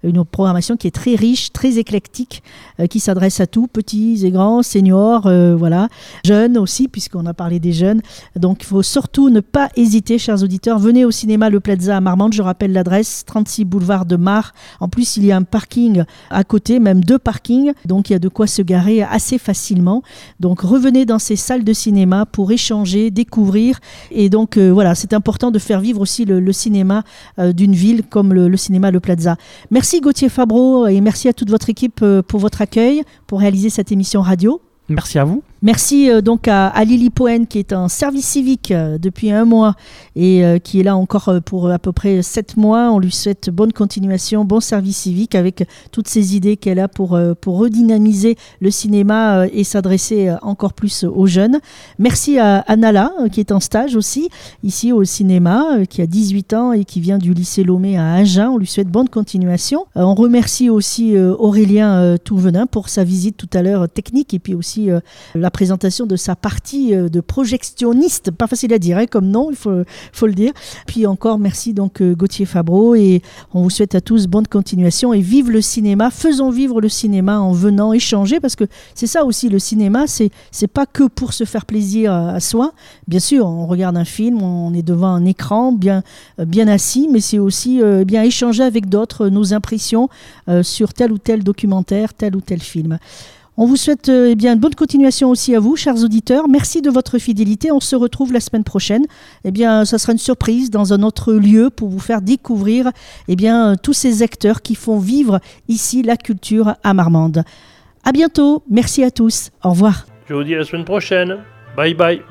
Speaker 2: une programmation qui est très riche, très éclectique, euh, qui s'adresse à tous, petits et grands, seniors, euh, voilà, jeunes aussi, puisqu'on a parlé des jeunes. Donc il faut surtout ne pas hésiter, chers auditeurs. Venez au cinéma Le Plaza à Marmande, je rappelle l'adresse, 36 boulevard de Mar. En plus, il y a un parking à côté, même deux parkings, donc il y a de quoi se garer assez facilement. Donc revenez dans ces salles de cinéma pour échanger, découvrir. Et donc euh, voilà, c'est important de faire vivre aussi le, cinéma d'une ville comme le cinéma Le Plaza. Merci Gauthier Fabreau et merci à toute votre équipe euh, pour votre accueil, pour réaliser cette émission radio.
Speaker 3: Merci à vous.
Speaker 2: Merci euh, donc à, Lily Poen qui est en service civique euh, depuis un mois et euh, qui est là encore pour à peu près sept mois. On lui souhaite bonne continuation, bon service civique avec toutes ces idées qu'elle a pour, pour redynamiser le cinéma et s'adresser encore plus aux jeunes. Merci à Anala qui est en stage aussi ici au cinéma, qui a 18 ans et qui vient du lycée Lomé à Agen. On lui souhaite bonne continuation. On remercie aussi Aurélien Touvenin pour sa visite tout à l'heure technique et puis aussi la présentation de sa partie euh, de projectionniste, pas facile à dire hein, comme nom, il faut, faut le dire. Puis encore merci donc euh, Gauthier Fabreau et on vous souhaite à tous bonne continuation et vive le cinéma, faisons vivre le cinéma en venant échanger parce que c'est ça aussi le cinéma, c'est c'est pas que pour se faire plaisir à, soi. Bien sûr, on regarde un film, on est devant un écran bien euh, bien assis, mais c'est aussi bien échanger avec d'autres nos impressions sur tel ou tel documentaire, tel ou tel film. On vous souhaite euh, eh une bonne continuation aussi à vous, chers auditeurs. Merci de votre fidélité. On se retrouve la semaine prochaine. Eh bien, ça sera une surprise dans un autre lieu pour vous faire découvrir eh bien, tous ces acteurs qui font vivre ici la culture à Marmande. À bientôt. Merci à tous. Au revoir.
Speaker 1: Je vous dis à la semaine prochaine. Bye bye.